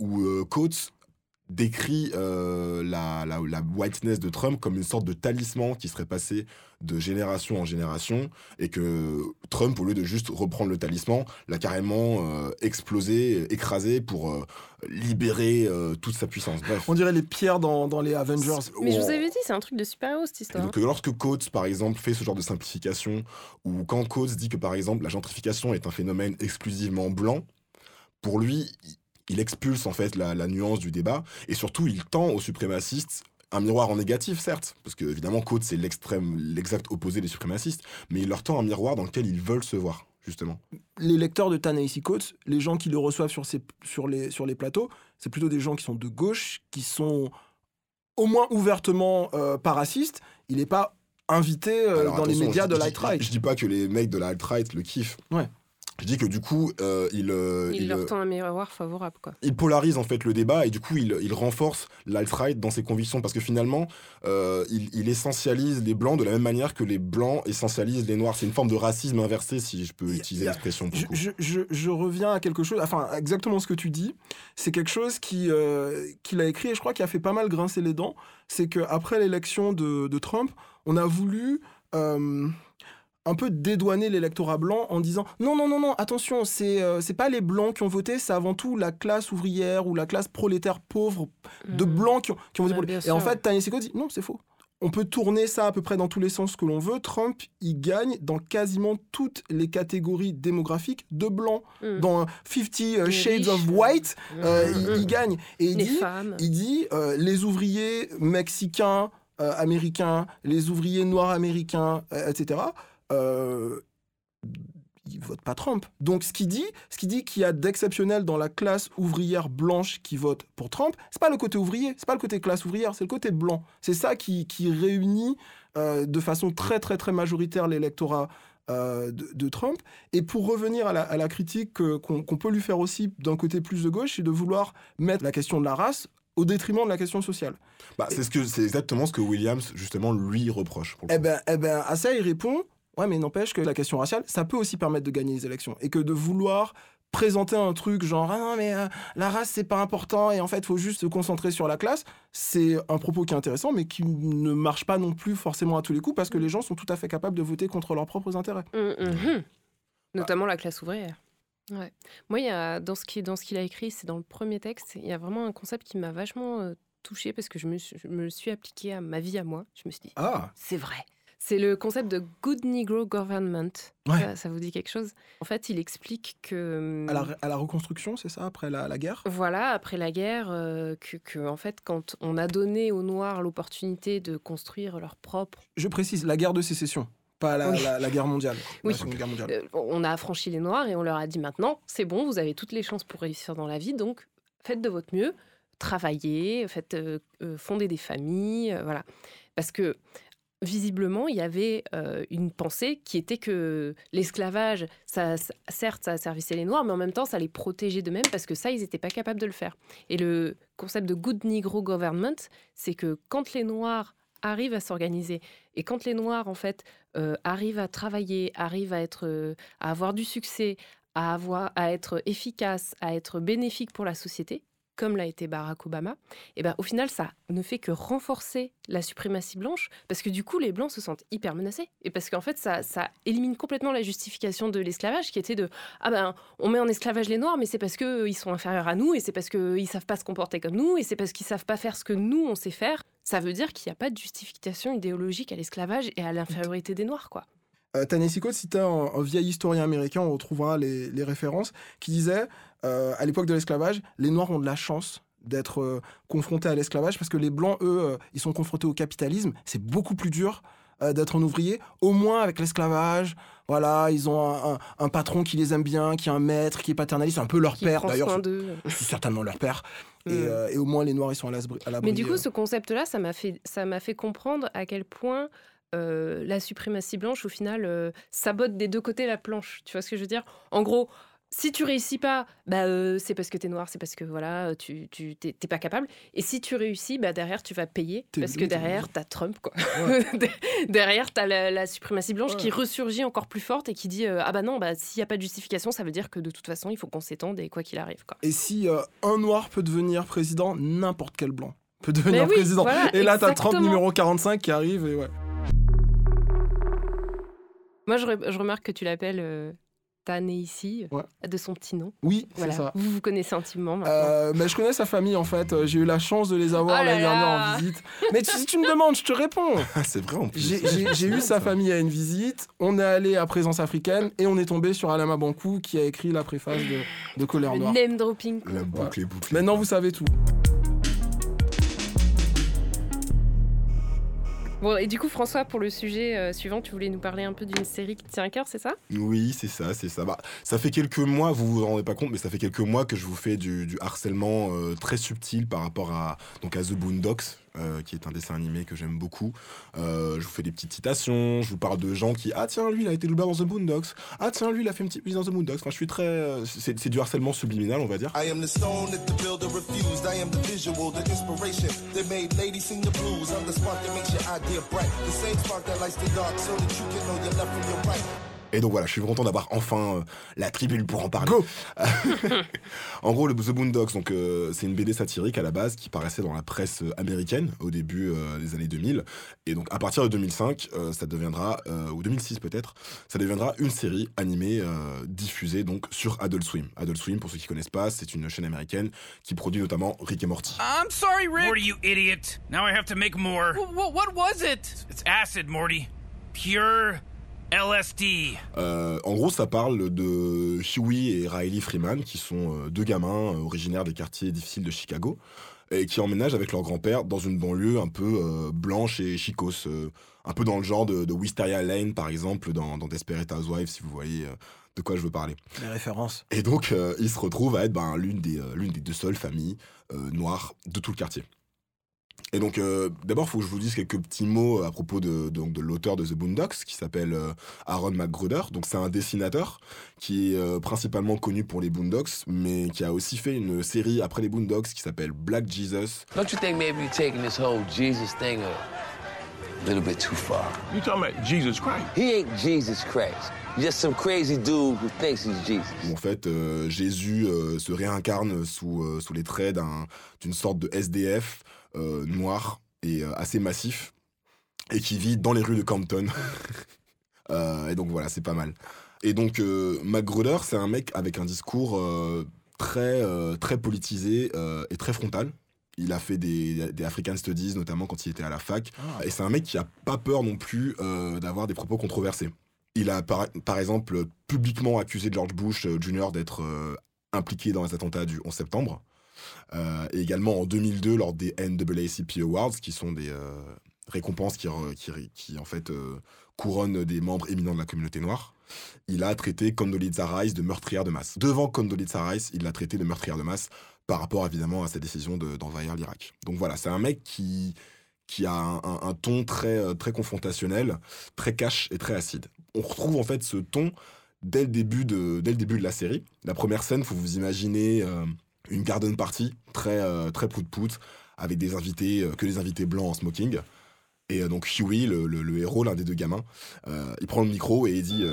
où Coates décrit euh, la, la, la whiteness de Trump comme une sorte de talisman qui serait passé de génération en génération et que Trump, au lieu de juste reprendre le talisman, l'a carrément euh, explosé, écrasé pour euh, libérer euh, toute sa puissance. Bref. On dirait les pierres dans, dans les Avengers. Mais je vous avais dit, c'est un truc de super-héros cette et histoire. donc, lorsque Coates, par exemple, fait ce genre de simplification, ou quand Coates dit que, par exemple, la gentrification est un phénomène exclusivement blanc, pour lui, il- expulse en fait la, la nuance du débat, et surtout, il tend aux suprémacistes un miroir en négatif, certes, parce que évidemment, Coates, c'est l'extrême, l'exact opposé des suprémacistes, mais il leur tend un miroir dans lequel ils veulent se voir, justement. les lecteurs de Ta-Nehisi Coates, les gens qui le reçoivent sur, les, sur les plateaux, c'est plutôt des gens qui sont de gauche, qui sont au moins ouvertement euh, pas racistes. Il n'est pas invité euh, dans les médias de l'alt-right. Je, dis pas que les mecs de la alt-right le kiffent. Ouais. Je dis que du coup, euh, il, euh, Il, il, leur euh, tend un miroir favorable, quoi. il polarise en fait le débat et du coup il, il renforce l'alt-right dans ses convictions parce que finalement euh, il, il essentialise les blancs de la même manière que les blancs essentialisent les noirs. C'est une forme de racisme inversé si je peux utiliser l'expression pour Je, le coup. je- je- je reviens à quelque chose, enfin exactement ce que tu dis, c'est quelque chose qui, euh, qu'il a écrit et je crois qu'il a fait pas mal grincer les dents, c'est qu'après l'élection de, de Trump, on a voulu euh, un peu dédouaner l'électorat blanc en disant non, non, non, non, attention, c'est, euh, c'est pas les blancs qui ont voté, c'est avant tout la classe ouvrière ou la classe prolétaire pauvre de blancs qui ont, qui ont voté pour Et en fait, Coates dit non, c'est faux. On peut tourner ça à peu près dans tous les sens que l'on veut. Trump, il gagne dans quasiment toutes les catégories démographiques de blancs. Mm. Dans 50 euh, Les Shades of. White, euh, Mm. il, il gagne. Et il Les dit, femmes. il dit euh, les ouvriers mexicains, euh, américains, les ouvriers noirs américains, euh, etc. Euh, il vote pas Trump. Donc ce qu'il dit, ce qu'il dit qu'il y a d'exceptionnel dans la classe ouvrière blanche qui vote pour Trump, c'est pas le côté ouvrier, c'est pas le côté classe ouvrière, c'est le côté blanc. C'est ça qui, qui réunit euh, de façon très très très majoritaire l'électorat euh, de, de Trump. Et pour revenir à la, à la critique que- qu'on peut lui faire aussi d'un côté plus de gauche, c'est de vouloir mettre la question de la race au détriment de la question sociale. Bah, c'est ce que c'est exactement ce que Williams justement lui reproche. Pour Eh ben, eh ben, à ça, il répond Ouais, mais n'empêche que la question raciale, ça peut aussi permettre de gagner les élections. Et que de vouloir présenter un truc genre Ah non, mais euh, la race, c'est pas important et en fait, il faut juste se concentrer sur la classe, c'est un propos qui est intéressant, mais qui ne marche pas non plus forcément à tous les coups parce que les gens sont tout à fait capables de voter contre leurs propres intérêts. Hum, hum. Notamment la classe ouvrière. Ouais. Moi, il y a, dans ce qui- dans ce qu'il a écrit, c'est dans le premier texte, il y a vraiment un concept qui m'a vachement euh, touchée parce que je me, je me suis appliqué à ma vie à moi. Je me suis dit, Ah. c'est vrai. C'est le concept de Good Negro Government. Ouais. Ça, ça vous dit quelque chose? En fait, il explique que... À la, à la reconstruction, c'est ça, après la, la guerre? Voilà, après la guerre, euh, que, que, en fait, quand on a donné aux Noirs l'opportunité de construire leur propre Je précise, la guerre de sécession, pas la, Oui. la- la guerre mondiale. Oui. La Seconde Guerre mondiale. Euh, on a affranchi les Noirs et on leur a dit maintenant, c'est bon, vous avez toutes les chances pour réussir dans la vie, donc faites de votre mieux, travaillez, faites euh, euh, fonder des familles, voilà. Parce que visiblement, il y avait euh, une pensée qui était que l'esclavage, certes, ça asservissait les Noirs, mais en même temps, ça les protégeait d'eux-mêmes parce que ça, ils n'étaient pas capables de le faire. Et le concept de good Negro government, c'est que quand les Noirs arrivent à s'organiser et quand les Noirs, en fait, euh, arrivent à travailler, arrivent à, être, euh, à avoir du succès, à, avoir, à être efficaces, à être bénéfiques pour la société, comme l'a été Barack Obama, et ben, au final, ça ne fait que renforcer la suprématie blanche, parce que du coup, les Blancs se sentent hyper menacés. Et parce qu'en fait, ça, ça élimine complètement la justification de l'esclavage, qui était de Ah ben, on met en esclavage les Noirs, mais c'est parce qu'ils sont inférieurs à nous, et c'est parce qu'ils savent pas se comporter comme nous, et c'est parce qu'ils savent pas faire ce que nous, on sait faire. Ça veut dire qu'il n'y a pas de justification idéologique à l'esclavage et à l'infériorité des Noirs, quoi. Euh, Ta-Nehisi Coates citait un, un vieil historien américain, on retrouvera les, les références, qui disait euh, à l'époque de l'esclavage, les Noirs ont de la chance d'être euh, confrontés à l'esclavage parce que les Blancs, eux, euh, ils sont confrontés au capitalisme. C'est beaucoup plus dur d'être un ouvrier. Au moins, avec l'esclavage, voilà, ils ont un, un- un patron qui les aime bien, qui est un maître, qui est paternaliste, un peu leur Qui père d'ailleurs. [laughs] c'est- certainement leur père. Et, Mm. euh, et au moins, les Noirs, ils sont à l'abri. Mais du coup, ce concept-là, ça m'a fait, ça m'a fait comprendre à quel point euh, la suprématie blanche, au final, euh, sabote des deux côtés la planche. Tu vois ce que je veux dire? En gros, si tu réussis pas, bah, euh, c'est parce que t'es noir, c'est parce que voilà, tu, tu t'es, t'es pas capable. Et si tu réussis, bah, derrière, tu vas payer. Parce que derrière, t'as Trump, quoi. [laughs] derrière, t'as la, la suprématie blanche qui ressurgit encore plus forte et qui dit euh, Ah bah non, bah, s'il n'y a pas de justification, ça veut dire que de toute façon, il faut qu'on s'étende et quoi qu'il arrive, quoi. Et si euh, un noir peut devenir président, n'importe quel blanc peut devenir oui, président. voilà, et là, t'as Trump exactement. numéro 45 qui arrive et ouais. Moi, je, re- je remarque que tu l'appelles euh, Tane ici, de son petit nom. Oui, c'est ça. Vous vous connaissez intimement maintenant. Euh, mais je connais sa famille en fait. Euh, J'ai eu la chance de les avoir Oh l'année dernière en visite. Mais tu- si tu me demandes, je te réponds. [laughs] c'est vrai en plus. J'ai- eu sa famille à une visite. On est allé à Présence africaine et on est tombé sur Alama Bankou qui a écrit la préface de, de Colère Le Noire. name dropping. La boucle est bouclée. Maintenant, vous savez tout. Bon, et du coup, François, pour le sujet euh, suivant, tu voulais nous parler un peu d'une série qui tient à cœur, c'est ça? Oui, c'est ça, c'est ça. Bah, ça fait quelques mois, vous vous en rendez pas compte, mais ça fait quelques mois que je vous fais du, du harcèlement euh, très subtil par rapport à, donc à The Boondocks, euh, qui est un dessin animé que j'aime beaucoup. Euh, je vous fais des petites citations, je vous parle de gens qui Ah tiens, lui, il a été doubleur dans The Boondocks. Ah tiens, lui, il a fait une petite musique dans The Boondocks. Enfin, je suis très. euh, c'est c'est du harcèlement subliminal, on va dire. I am the stone that the builder refused. I am the visual, the inspiration that made ladies sing the blues. I'm the spark that makes your idea bright. The same spark that lights the dark so that you can know your left from your right. Et donc voilà, je suis content d'avoir enfin euh, la tribune pour en parler. [laughs] en gros, le The Boondocks, donc euh, c'est une BD satirique à la base qui paraissait dans la presse euh, américaine au début euh, des années 2000. Et donc à partir de 2005, euh, ça deviendra, euh, ou 2006 peut-être, ça deviendra une série animée euh, diffusée donc sur Adult Swim. Adult Swim, pour ceux qui connaissent pas, c'est une chaîne américaine qui produit notamment Rick et Morty. I'm sorry, Rick. Morty, you idiot. Now I have to make more. What, what was it? It's acid, Morty. Pure LSD. Euh, en gros, ça parle de Huey et Riley Freeman, qui sont euh, deux gamins euh, originaires des quartiers difficiles de Chicago, et qui emménagent avec leur grand-père dans une banlieue un peu euh, blanche et chicose, euh, un peu dans le genre de, de Wisteria Lane, par exemple, dans, dans Desperate Housewives, si vous voyez euh, de quoi je veux parler. Les références. Et donc, euh, ils se retrouvent à être ben, l'une des, euh, l'une des deux seules familles euh, noires de tout le quartier. Et donc, euh, d'abord, il faut que je vous dise quelques petits mots à propos de, donc, de l'auteur de The Boondocks, qui s'appelle euh, Aaron McGruder. Donc, c'est un dessinateur qui est euh, principalement connu pour les Boondocks, mais qui a aussi fait une série après les Boondocks qui s'appelle Black Jesus. Don't you think maybe you're taking this whole Jesus thing a little bit too far? You talking about Jesus Christ? He ain't Jesus Christ. Just some crazy dude who thinks he's Jesus. où en fait euh, Jésus euh, se réincarne sous, euh, sous les traits d'un- d'une sorte de SDF noir et euh, assez massif et qui vit dans les rues de Compton. [laughs] Euh, et donc voilà, c'est pas mal. Et donc, euh, Magruder, c'est un mec avec un discours euh, très, euh, très politisé euh, et très frontal. Il a fait des, des African Studies, notamment quand il était à la fac. Ah. Et c'est un mec qui a pas peur non plus euh, d'avoir des propos controversés. Il a, par, par exemple, publiquement accusé George Bush euh, Jr. d'être euh, impliqué dans les attentats du 11 septembre. Euh, et également en 2002, lors des NAACP Awards, qui sont des euh, récompenses qui, re- qui, en fait, euh, couronnent des membres éminents de la communauté noire. Il a traité Condoleezza Rice de meurtrière de masse. Devant Condoleezza Rice, il l'a traité de meurtrière de masse par rapport évidemment à sa décision de- d'envahir l'Irak. Donc voilà, c'est un mec qui, a un, ton très, euh, très confrontationnel, très cash et très acide. On retrouve en fait ce ton dès le début de, dès le début de la série. La première scène, faut vous imaginer euh, une garden party très, euh, très prout-prout, avec des invités, euh, que des invités blancs en smoking. Et euh, donc Huey, le, le- le héros, l'un des deux gamins, il prend le micro et il dit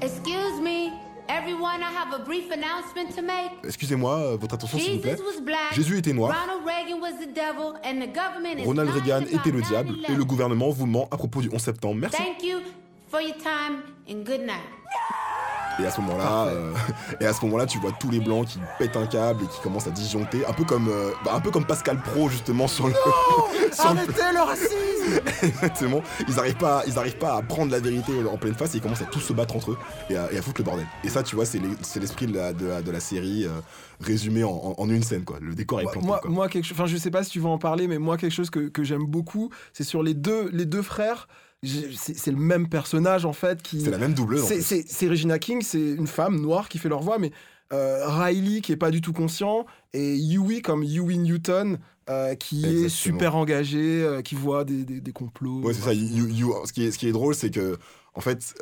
Excuse me, everyone, I have a brief announcement to make. Excusez-moi, votre attention s'il vous plaît. Jésus était noir. Ronald Reagan was the devil, and the government is Ronald lying Reagan about était le diable 9/11. et le gouvernement vous ment à propos du 11 septembre. Merci. Thank you for your time and good night. Et à ce moment-là, euh, [laughs] et à ce moment-là, tu vois tous les blancs qui pètent un câble et qui commencent à disjoncter, un peu comme, euh, bah, un peu comme Pascal Pro justement sur le. [laughs] sur le- Arrêtez le racisme [laughs] Exactement. Ils n'arrivent pas, ils arrivent pas à prendre la vérité en pleine face et ils commencent à tous se battre entre eux et à, et à foutre le bordel. Et ça, tu vois, c'est les- c'est l'esprit de la, de, la, de la série euh, résumé en, en- en une scène, quoi. Le décor est planté. moi, quoi. moi quelque chose, enfin je sais pas si tu vas en parler, mais moi quelque chose que, que j'aime beaucoup, c'est sur les deux, les deux frères. C'est le même personnage en fait qui. C'est la même doubleuse, en C'est- Regina King, c'est une femme noire qui fait leur voix, mais euh, Riley qui est pas du tout conscient et Huey comme Huey Newton euh, qui est super engagé, euh, qui voit des, des- des complots. Ouais, c'est ça. You- you- ce, qui est, ce qui est drôle, c'est que, en fait,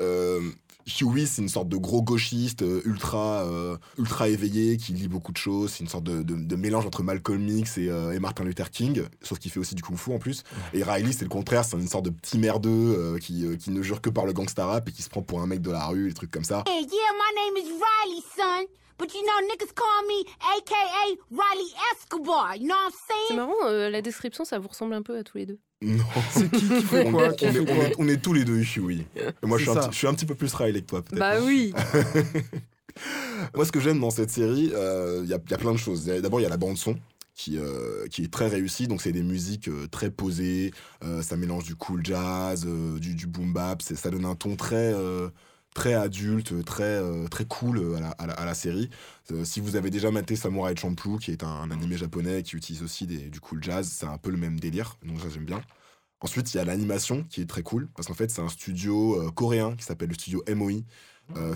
Huey, c'est une sorte de gros gauchiste euh, ultra, euh, ultra éveillé qui lit beaucoup de choses. C'est une sorte de, de- de mélange entre Malcolm X et, euh, et Martin Luther King, sauf qu'il fait aussi du kung-fu en plus. Et Riley, c'est le contraire. C'est une sorte de petit merdeux euh, qui, euh, qui ne jure que par le gangsta rap et qui se prend pour un mec de la rue, des trucs comme ça. Hey, yeah, my name is Riley, son. But you know, niggas call me AKA Riley Escobar. You know what I'm C'est saying? marrant, euh, la description, ça vous ressemble un peu à tous les deux. Non. [laughs] C'est qui qui fait quoi Qui on fait est- on quoi est- on est tous les deux Huey. Et moi, je suis, C'est un petit, je suis un petit peu plus Riley que toi, peut-être. Bah oui [laughs] Moi, ce que j'aime dans cette série, euh, il y, a, il y a plein de choses. D'abord, il y a la bande-son. Qui, euh, qui est très réussie, donc c'est des musiques euh, très posées, euh, ça mélange du cool jazz, euh, du, du boom bap, c'est- ça donne un ton très, euh, très adulte, très, euh, très cool euh, à la, à la- à la série. Euh, si vous avez déjà maté Samurai Champloo, qui est un, un animé japonais qui utilise aussi des- du cool jazz, c'est un peu le même délire, donc ça j'aime bien. Ensuite, il y a l'animation qui est très cool, parce qu'en fait, c'est un studio coréen qui s'appelle le studio MOI,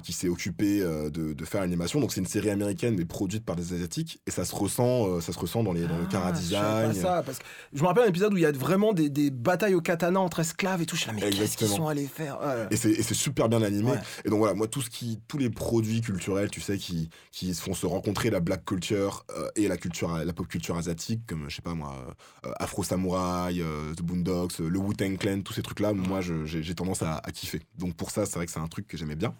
qui s'est occupé euh, de, de faire l'animation. Donc, c'est une série américaine, mais produite par des Asiatiques, et ça se ressent, euh, ça se ressent dans, les, dans le Ah, cara je savais design. pas ça, parce que je me rappelle un épisode où il y a vraiment des, des batailles au katana entre esclaves et tout. Je suis là, mais qu'est-ce qu'ils sont allés faire Ouais. Et c'est super bien animé. Ouais. Et donc voilà, moi, tout ce qui, tous les produits culturels, tu sais, qui, qui font se rencontrer la black culture euh, et la culture, la pop culture asiatique, comme, je sais pas moi, euh, Afro Samurai, euh, The Boondocks, euh, le Wu-Tang Clan, tous ces trucs-là, moi, je- j'ai j'ai tendance à, à kiffer. Donc pour ça, c'est vrai que c'est un truc que j'aimais bien.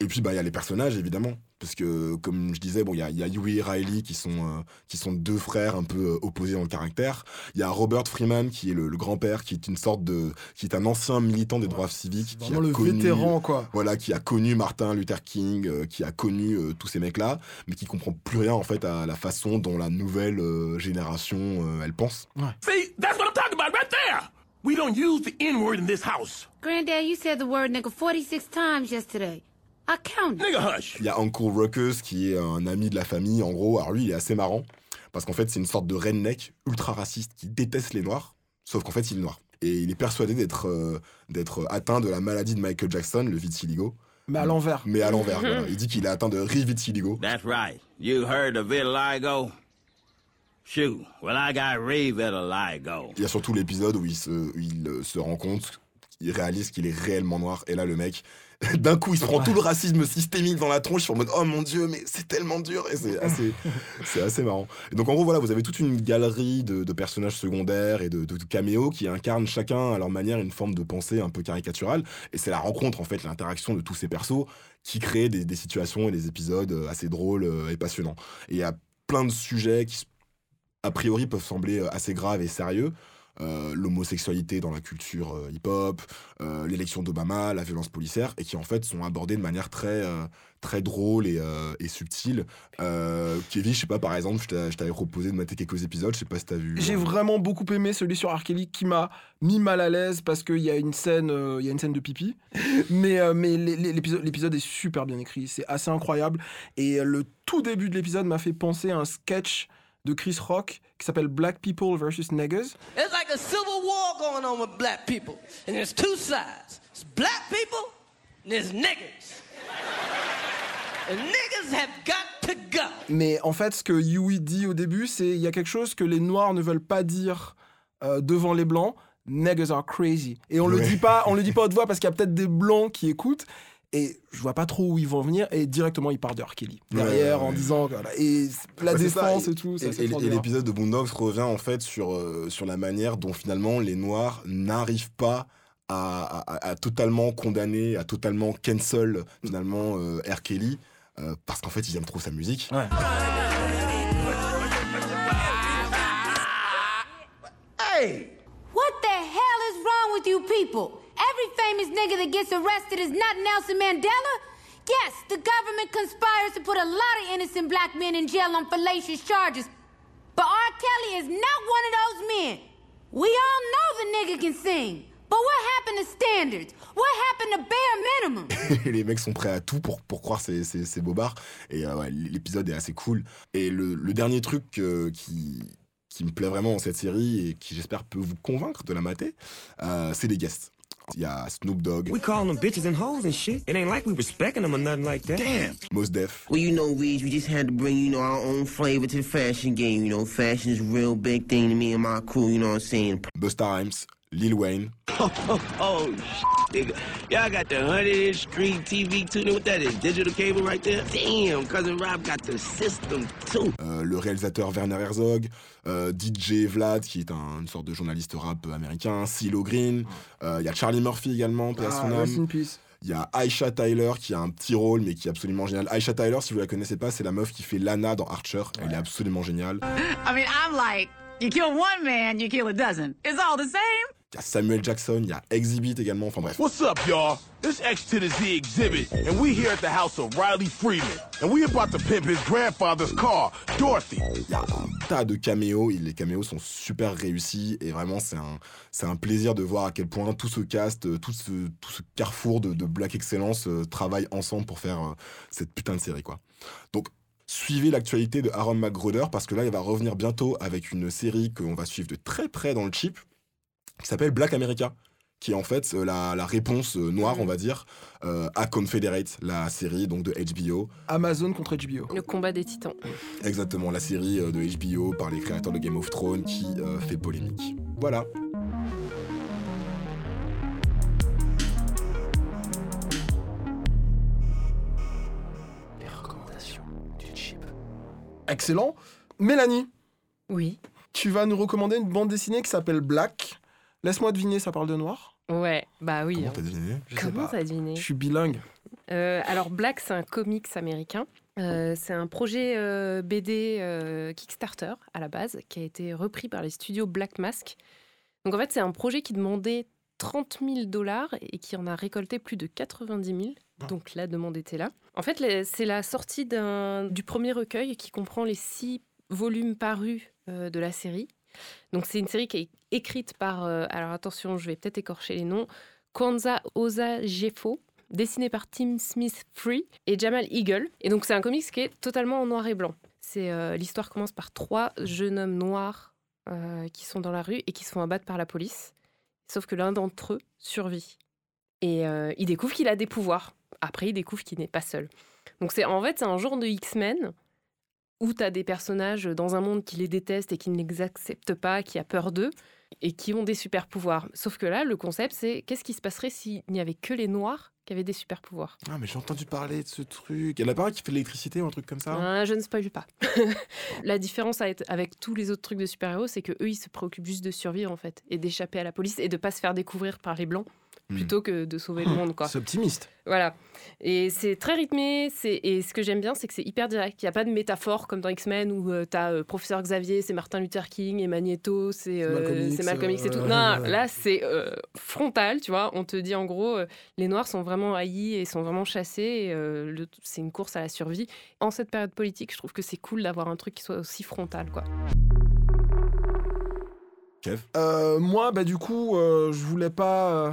Et puis, bah, il y a les personnages, évidemment. Parce que, comme je disais, bon, il y a, y a Huey et Riley qui sont, euh, qui sont deux frères un peu euh, opposés dans le caractère. Il y a Robert Freeman qui est le, le grand-père, qui est une sorte de, qui est un ancien militant des droits civiques. Qui a le connu, vétéran, quoi. Voilà, qui a connu Martin Luther King, euh, qui a connu euh, tous ces mecs-là, mais qui comprend plus rien, en fait, à la façon dont la nouvelle euh, génération, euh, elle pense. See, that's what I'm talking about right there. We don't use the N word in this house. Granddad, you said the word nigga 46 times yesterday. Il y a Uncle Ruckus qui est un ami de la famille. En gros, alors lui, il est assez marrant parce qu'en fait, c'est une sorte de redneck ultra raciste qui déteste les noirs, sauf qu'en fait, il est noir. Et il est persuadé d'être euh, d'être atteint de la maladie de Michael Jackson, le vitiligo. Mais à l'envers. Mais à l'envers. [laughs] voilà. Il dit qu'il est atteint de rivitiligo. That's right. You heard of vitiligo? Shoot, well, I got re-vitiligo. Il y a surtout l'épisode où il se, où il euh, se rend compte, il réalise qu'il est réellement noir. Et là, le mec, [laughs] d'un coup, il se prend tout le racisme systémique dans la tronche. En mode, oh mon dieu, mais c'est tellement dur. Et c'est assez, [laughs] c'est assez marrant. Et donc, en gros, voilà, vous avez toute une galerie de, de personnages secondaires et de, de caméos qui incarnent chacun à leur manière une forme de pensée un peu caricaturale. Et c'est la rencontre, en fait, l'interaction de tous ces persos qui crée des, des situations et des épisodes euh, assez drôles euh, et passionnants. Et il y a plein de sujets qui, a priori, peuvent sembler euh, assez graves et sérieux. Euh, l'homosexualité dans la culture euh, hip-hop, euh, l'élection d'Obama, la violence policière, et qui en fait sont abordés de manière très, très drôle et, et subtile. Kevin, je sais pas, par exemple, je t'a- je t'avais proposé de mater quelques épisodes, je sais pas si t'as vu. J'ai vraiment beaucoup aimé celui sur R. Kelly qui m'a mis mal à l'aise parce qu'il y a une scène, il y a une scène de pipi. [laughs] Mais, mais l'é- l'é- l'épisode, est super bien écrit, c'est assez incroyable. Et le tout début de l'épisode m'a fait penser à un sketch de Chris Rock qui s'appelle Black People versus Niggas. It's like a civil war going on with black people. And there's two sides. There's black people and there's niggas. And niggas have got to go. Mais en fait, ce que Yui dit au début, c'est il y a quelque chose que les noirs ne veulent pas dire euh, devant les blancs. Niggas are crazy. Et on le Ouais. dit pas, on le dit pas haute voix parce qu'il y a peut-être des blancs qui écoutent. Et je vois pas trop où ils vont venir. Et directement, il part de R. Kelly derrière Ouais, ouais, en ouais. disant voilà. et la Ouais, ça, défense et, tout. Et, l'épisode de Boondocks revient en fait sur, euh, sur la manière dont finalement les Noirs n'arrivent pas à, à- à totalement condamner, à totalement cancel finalement euh, R. Kelly. euh, parce qu'en fait ils aiment trop sa musique. Hey! What the hell is wrong with you people? Famous nigga that gets arrested is not Nelson Mandela? Yes, the government conspires to put a lot of innocent black men in jail on fallacious charges. But R. Kelly is not one of those men. We all know the nigga can sing. But what happened to standards? What happened to bare minimum? [laughs] Les mecs sont prêts à tout pour, pour croire ces, ces, ces bobards. Et euh, ouais, l'épisode est assez cool. Et le, le dernier truc euh, qui, qui me plaît vraiment dans cette série et qui j'espère peut vous convaincre de la mater, euh, c'est les guests. Il y a Snoop Dogg, We calling them bitches and hoes and shit. It ain't like we respecting them or nothing like that. Damn. Mos Def, Well, you know, Reed, we just had to bring, you know, our own flavor to the fashion game. You know, fashion is a real big thing to me and my crew, you know what I'm saying? Busta Rhymes, Lil Wayne, [laughs] Oh, oh, oh, nigga. Y'all got the 100 inch screen TV tuning. What that is? Digital cable right there? Damn, Cousin Rob got the system too. euh, le réalisateur Werner Herzog, euh, DJ Vlad, qui est un- une sorte de journaliste rap américain, CeeLo Green, euh, il y a Charlie Murphy également, paix à Ah, son rest âme. in peace. Il y a Aisha Tyler qui a un petit rôle mais qui est absolument génial. Aisha Tyler, si vous la connaissez pas, c'est la meuf qui fait Lana dans Archer. Elle est absolument géniale. I mean, I'm like, you kill one man, you kill a dozen. It's all the same. Il y a Samuel Jackson, il y a Exhibit également. Enfin bref. What's up, y'all? This X to the Z exhibit, and we here at the house of Riley Freeman, and we about to pimp his grandfather's car, Dorothy. Il y a un tas de caméos. et Les caméos sont super réussis et vraiment c'est un, c'est un plaisir de voir à quel point tout ce cast, euh, tout ce, tout ce carrefour de, de Black Excellence euh, travaille ensemble pour faire euh, cette putain de série quoi. Donc suivez l'actualité de Aaron McGruder parce que là il va revenir bientôt avec une série qu'on va suivre de très près dans le chip qui s'appelle Black America qui est en fait euh, la, la réponse euh, noire, on va dire, euh, à Confederate, la série donc de HBO. Amazon contre HBO. Le combat des titans. Exactement, la série de HBO par les créateurs de Game of Thrones qui euh, fait polémique. Voilà. Excellent. Mélanie. Oui. Tu vas nous recommander une bande dessinée qui s'appelle Black. Laisse-moi deviner, ça parle de noir? Ouais, bah oui. Comment hein. t'as deviné? Je sais Comment t'as deviné? Je suis bilingue. Euh, alors Black, c'est un comics américain. Euh, c'est un projet euh, BD euh, Kickstarter à la base qui a été repris par les studios Black Mask. Donc en fait, c'est un projet qui demandait 30 000 dollars et qui en a récolté plus de 90 000. Donc la demande était là. En fait, c'est la sortie du premier recueil qui comprend les six volumes parus euh, de la série. Donc c'est une série qui est écrite par, euh, alors attention, je vais peut-être écorcher les noms, Kwanzaa Oza Jeffo, dessiné par Tim Smith Free et Jamal Eagle. Et donc c'est un comics qui est totalement en noir et blanc. C'est euh, l'histoire commence par trois jeunes hommes noirs euh, qui sont dans la rue et qui se font abattre par la police. Sauf que l'un d'entre eux survit et euh, il découvre qu'il a des pouvoirs. Après, il découvre qu'il n'est pas seul. Donc c'est en fait c'est un genre de X-Men où tu as des personnages dans un monde qui les déteste et qui ne les acceptent pas, qui a peur d'eux et qui ont des super pouvoirs. Sauf que là, le concept, c'est qu'est-ce qui se passerait s'il n'y avait que les noirs qui avaient des super pouvoirs Ah, mais j'ai entendu parler de ce truc. Il y en a un qui fait de l'électricité ou un truc comme ça Ah, Je ne spoil pas. [laughs] la différence avec- avec tous les autres trucs de super-héros, c'est que eux, ils se préoccupent juste de survivre en fait et d'échapper à la police et de pas se faire découvrir par les blancs. Plutôt que de sauver le monde. quoi. C'est optimiste. Voilà. Et c'est très rythmé. c'est- Et ce que j'aime bien, c'est que c'est hyper direct. Il n'y a pas de métaphore comme dans X-Men où tu as Professeur Xavier, c'est Martin Luther King, et Magneto, c'est euh, Malcolm X, c'est Malcolm X et tout. euh, Non, là, c'est euh, frontal, tu vois. On te dit en gros, euh, les Noirs sont vraiment haïs et sont vraiment chassés. et, euh, le- c'est une course à la survie. En cette période politique, je trouve que c'est cool d'avoir un truc qui soit aussi frontal, quoi. Kev? Euh, moi, bah, du coup, euh, je voulais pas euh,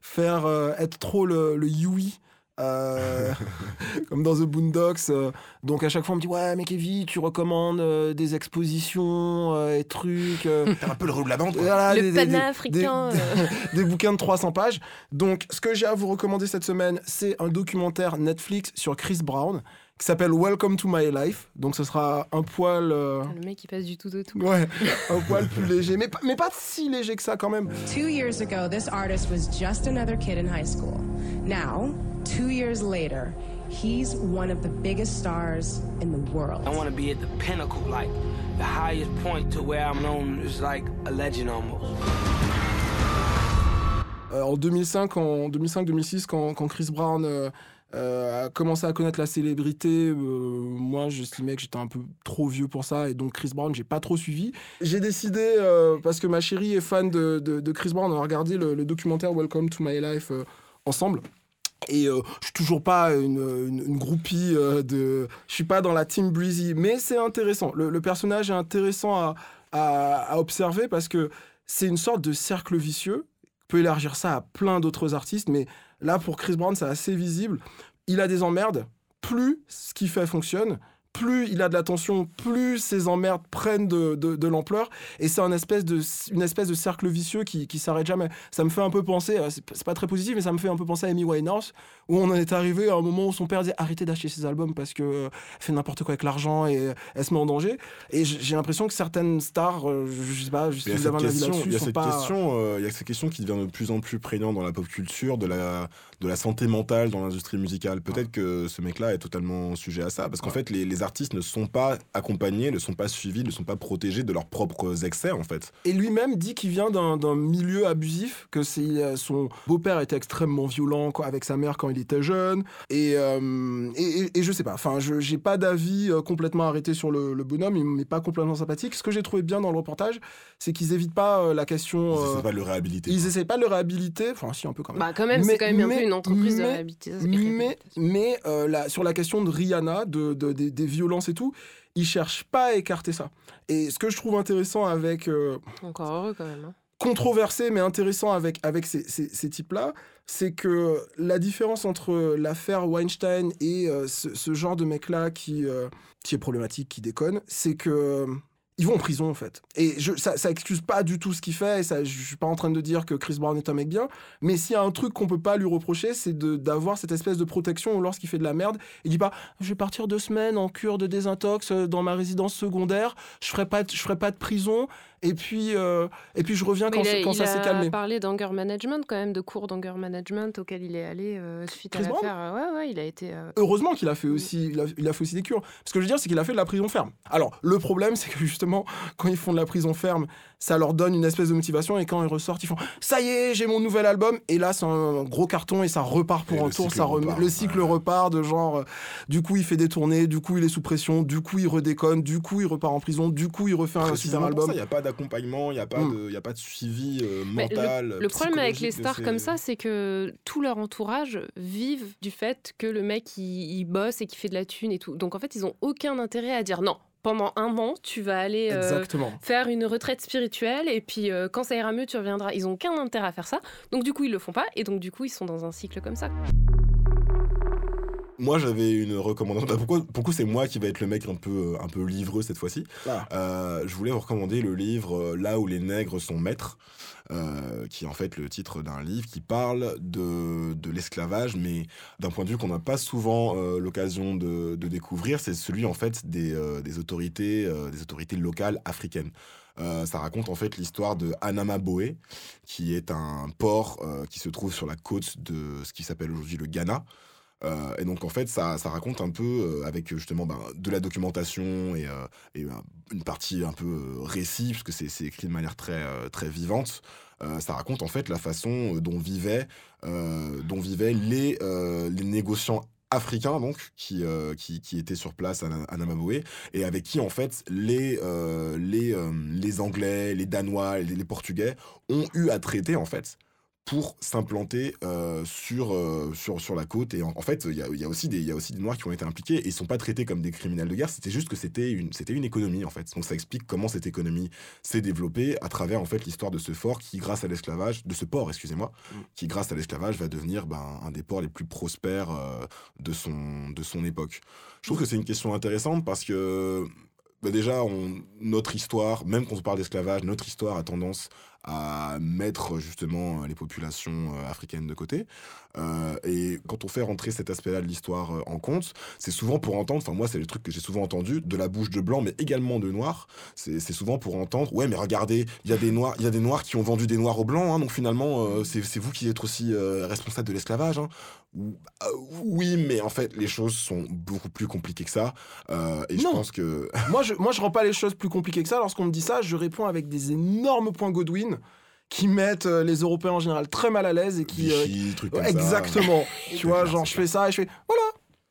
faire euh, être trop le, le Yui. euh, [laughs] comme dans The Boondocks. euh, donc à chaque fois on me dit ouais mais Kevin tu recommandes euh, des expositions euh, et trucs. euh, [laughs] T'es un peu le rôle de la bande. quoi. voilà, Le des- panafricain, des- euh. [laughs] des bouquins de 300 pages. Donc, ce que j'ai à vous recommander cette semaine, c'est un documentaire Netflix sur Chris Brown qui s'appelle Welcome to My Life. Donc, ce sera un poil. euh, Le mec, il passe du tout au tout. Ouais, un poil plus léger, mais pas, mais pas si léger que ça quand même. Two years ago, this artist was just another kid in high school. Now, two years later, he's one of the biggest stars in the world. I want to be at the pinnacle, like the highest point to where I'm known as like a legend almost. Euh, en 2005, en 2005-2006, quand, quand Chris Brown euh, euh, a commencé à connaître la célébrité, euh, moi j'estimais que j'étais un peu trop vieux pour ça et donc Chris Brown, j'ai pas trop suivi. J'ai décidé, euh, parce que ma chérie est fan de, Chris Brown, on a regardé le, documentaire Welcome to My Life euh, ensemble. Et euh, je suis toujours pas une, une, groupie euh, de. Je suis pas dans la team Breezy, mais c'est intéressant. Le, personnage est intéressant à, à observer parce que c'est une sorte de cercle vicieux. On peut élargir ça à plein d'autres artistes, mais là pour Chris Brown, c'est assez visible. Il a des emmerdes. Plus ce qu'il fait fonctionne, plus il a de l'attention, plus ses emmerdes prennent de, de, de l'ampleur. Et c'est un espèce de, une espèce de cercle vicieux qui, qui s'arrête jamais. Ça me fait un peu penser, euh, c'est pas très positif, mais ça me fait un peu penser à Amy Winehouse, où on en est arrivé à un moment où son père disait arrêtez d'acheter ses albums parce que euh, elle fait n'importe quoi avec l'argent et euh, elle se met en danger. Et j'ai l'impression que certaines stars, euh, je, sais pas, je cette pas. il y a cette question qui devient de plus en plus prégnante dans la pop culture, de la, de la santé mentale dans l'industrie musicale. Peut-être que ce mec-là est totalement sujet à ça, parce qu'en fait, les, les artistes ne sont pas accompagnés, ne sont pas suivis, ne sont pas protégés de leurs propres excès, en fait. Et lui-même dit qu'il vient d'un milieu abusif, que son beau-père était extrêmement violent quoi, avec sa mère quand il était jeune. Et, euh, et, et- et je sais pas, enfin, je j'ai pas d'avis euh, complètement arrêté sur le, le bonhomme, il m'est pas complètement sympathique. Ce que j'ai trouvé bien dans le reportage, c'est qu'ils évitent pas euh, la question. Ils euh, essaient pas de le réhabiliter. Ils essayent pas de le réhabiliter, enfin, si, un peu quand même. Bah, quand même, c'est quand même un peu une entreprise de réhabilitation. Mais, mais euh, la- sur la question de Rihanna, de, de- des, des violences et tout, ils cherchent pas à écarter ça. Et ce que je trouve intéressant avec. euh, Encore heureux quand même. hein. controversé mais intéressant avec, avec ces, ces- ces types-là, c'est que la différence entre l'affaire Weinstein et euh, ce, ce genre de mec-là qui, qui est problématique, qui déconne, c'est que ils vont en prison en fait. Et je, ça, ça excuse pas du tout ce qu'il fait, et ça, je suis pas en train de dire que Chris Brown est un mec bien, mais s'il y a un truc qu'on peut pas lui reprocher, c'est d'avoir cette espèce de protection où lorsqu'il fait de la merde, il dit pas je vais partir deux semaines en cure de désintox euh, dans ma résidence secondaire, je ferai pas je ferai pas de prison, et puis, euh, et puis je reviens quand, il a, c'est- quand il ça s'est a calmé. parlé d'anger management quand même, de cours d'anger management auquel il est allé euh, suite Chris à l'affaire. Euh, Ouais, ouais, il a été. euh, Heureusement qu'il a fait aussi, il a, il a fait aussi des cures. Ce que je veux dire, c'est qu'il a fait de la prison ferme. Alors, le problème, [laughs] c'est que justement, quand ils font de la prison ferme, ça leur donne une espèce de motivation, et quand ils ressortent, ils font ça y est, j'ai mon nouvel album, et là, c'est un gros carton, et ça repart pour Et un le tour, cycle ça repart, le cycle repart de genre, euh, du coup, il fait des tournées, du coup, il est sous pression, du coup, il redéconne, du coup, il repart en prison, du coup, il refait un super album. il n'y a pas d'accompagnement, il n'y a, pas Mm. de- y a pas de suivi euh, Mais mental. le, le problème avec les stars ces- comme ça, c'est que tout leur entourage vivent du fait que le mec il, il bosse et qu'il fait de la thune et tout. Donc en fait, ils ont aucun intérêt à dire non. Pendant un an, tu vas aller euh, faire une retraite spirituelle et puis euh, quand ça ira mieux, tu reviendras. Ils ont aucun intérêt à faire ça. Donc du coup, ils le font pas et donc du coup, ils sont dans un cycle comme ça. Moi, j'avais une recommandation. Bah, pourquoi, pourquoi c'est moi qui va être le mec un peu, un peu livreux cette fois-ci Ah. Euh, Je voulais vous recommander le livre euh, Là où les nègres sont maîtres, euh, qui est en fait le titre d'un livre qui parle de, de l'esclavage, mais d'un point de vue qu'on n'a pas souvent euh, l'occasion de, de découvrir. C'est celui en fait des, euh, des autorités, euh, des autorités locales africaines. Euh, ça raconte en fait l'histoire de Anamaboe, qui est un port euh, qui se trouve sur la côte de ce qui s'appelle aujourd'hui le Ghana. Euh, et donc en fait, ça, raconte un peu euh, avec justement ben, de la documentation et, euh, ben, une partie un peu récit, parce que c'est écrit de manière très, vivante. Ça raconte en fait la façon dont vivaient, dont vivaient les, négociants africains donc qui, euh, sur place à, à Namaboué et avec qui en fait les, Anglais, les Danois, les Portugais ont eu à traiter en fait pour s'implanter euh, sur, euh, sur, sur la côte. Et en, en fait, il y a, il y, a aussi des- y a aussi des Noirs qui ont été impliqués et ils sont pas traités comme des criminels de guerre. C'était juste que c'était une, c'était une économie, en fait. Donc ça explique comment cette économie s'est développée à travers, en fait, l'histoire de ce fort qui, grâce à l'esclavage, de ce port, excusez-moi, qui, grâce à l'esclavage, va devenir ben, un des ports les plus prospères euh, de, son, de son époque. Je trouve que c'est une question intéressante parce que bah déjà, on, notre histoire, même quand on parle d'esclavage, notre histoire a tendance à mettre justement les populations euh, africaines de côté. Euh, et quand on fait rentrer cet aspect-là de l'histoire euh, en compte, c'est souvent pour entendre, enfin moi c'est le truc que j'ai souvent entendu, de la bouche de blanc, mais également de noirs, c'est souvent pour entendre, ouais mais regardez, il y a des noirs, il y a des noirs qui ont vendu des noirs aux blancs, hein, donc finalement euh, c'est vous qui êtes aussi euh, responsable de l'esclavage. hein. Ou- euh, oui, mais en fait les choses sont beaucoup plus compliquées que ça. euh, et je pense que moi, je, moi, je rends pas les choses plus compliquées que ça. Lorsqu'on me dit ça, je réponds avec des énormes points Godwin qui mettent euh, les Européens en général très mal à l'aise et qui. euh, Vichy, trucs comme ça. Exactement. [laughs] tu vois, genre, je fais ça et je fais. Voilà.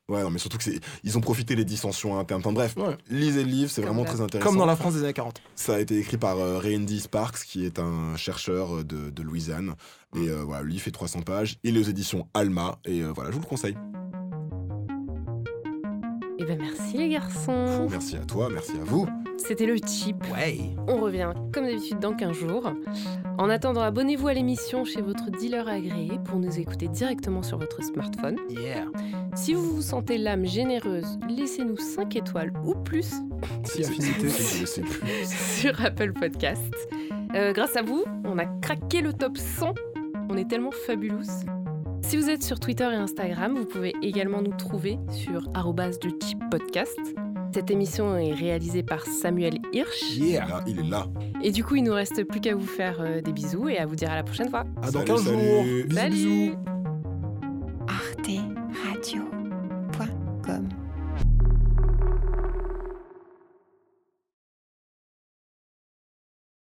Ouais, non, mais surtout que c'est, ils ont profité des dissensions internes. Enfin, bref, lisez le livre, c'est vraiment très intéressant. Comme dans la France des années 40. Ça a été écrit par euh, Randy Sparks, qui est un chercheur euh, de, de Louisiane. Et euh, voilà, le livre fait 300 pages. Il est aux éditions Alma. Et euh, voilà, je vous le conseille. Eh ben merci les garçons. Merci à toi, merci à vous. C'était le chip. On revient comme d'habitude dans 15 jours. En attendant, abonnez-vous à l'émission chez votre dealer agréé pour nous écouter directement sur votre smartphone. Si vous vous sentez l'âme généreuse, laissez-nous 5 étoiles ou plus Si affinité. Je sais plus. [laughs] sur Apple Podcast. Euh, grâce à vous, on a craqué le top 100. On est tellement fabulous. Si vous êtes sur Twitter et Instagram, vous pouvez également nous trouver sur arrobase de Chip podcast. Cette émission est réalisée par Samuel Hirsch. Yeah, il est là. Et du coup, il nous reste plus qu'à vous faire euh, des bisous et à vous dire à la prochaine fois. À dans Salut, 15 jours. salut. Bisous, Salut. bisous. Arte Radio.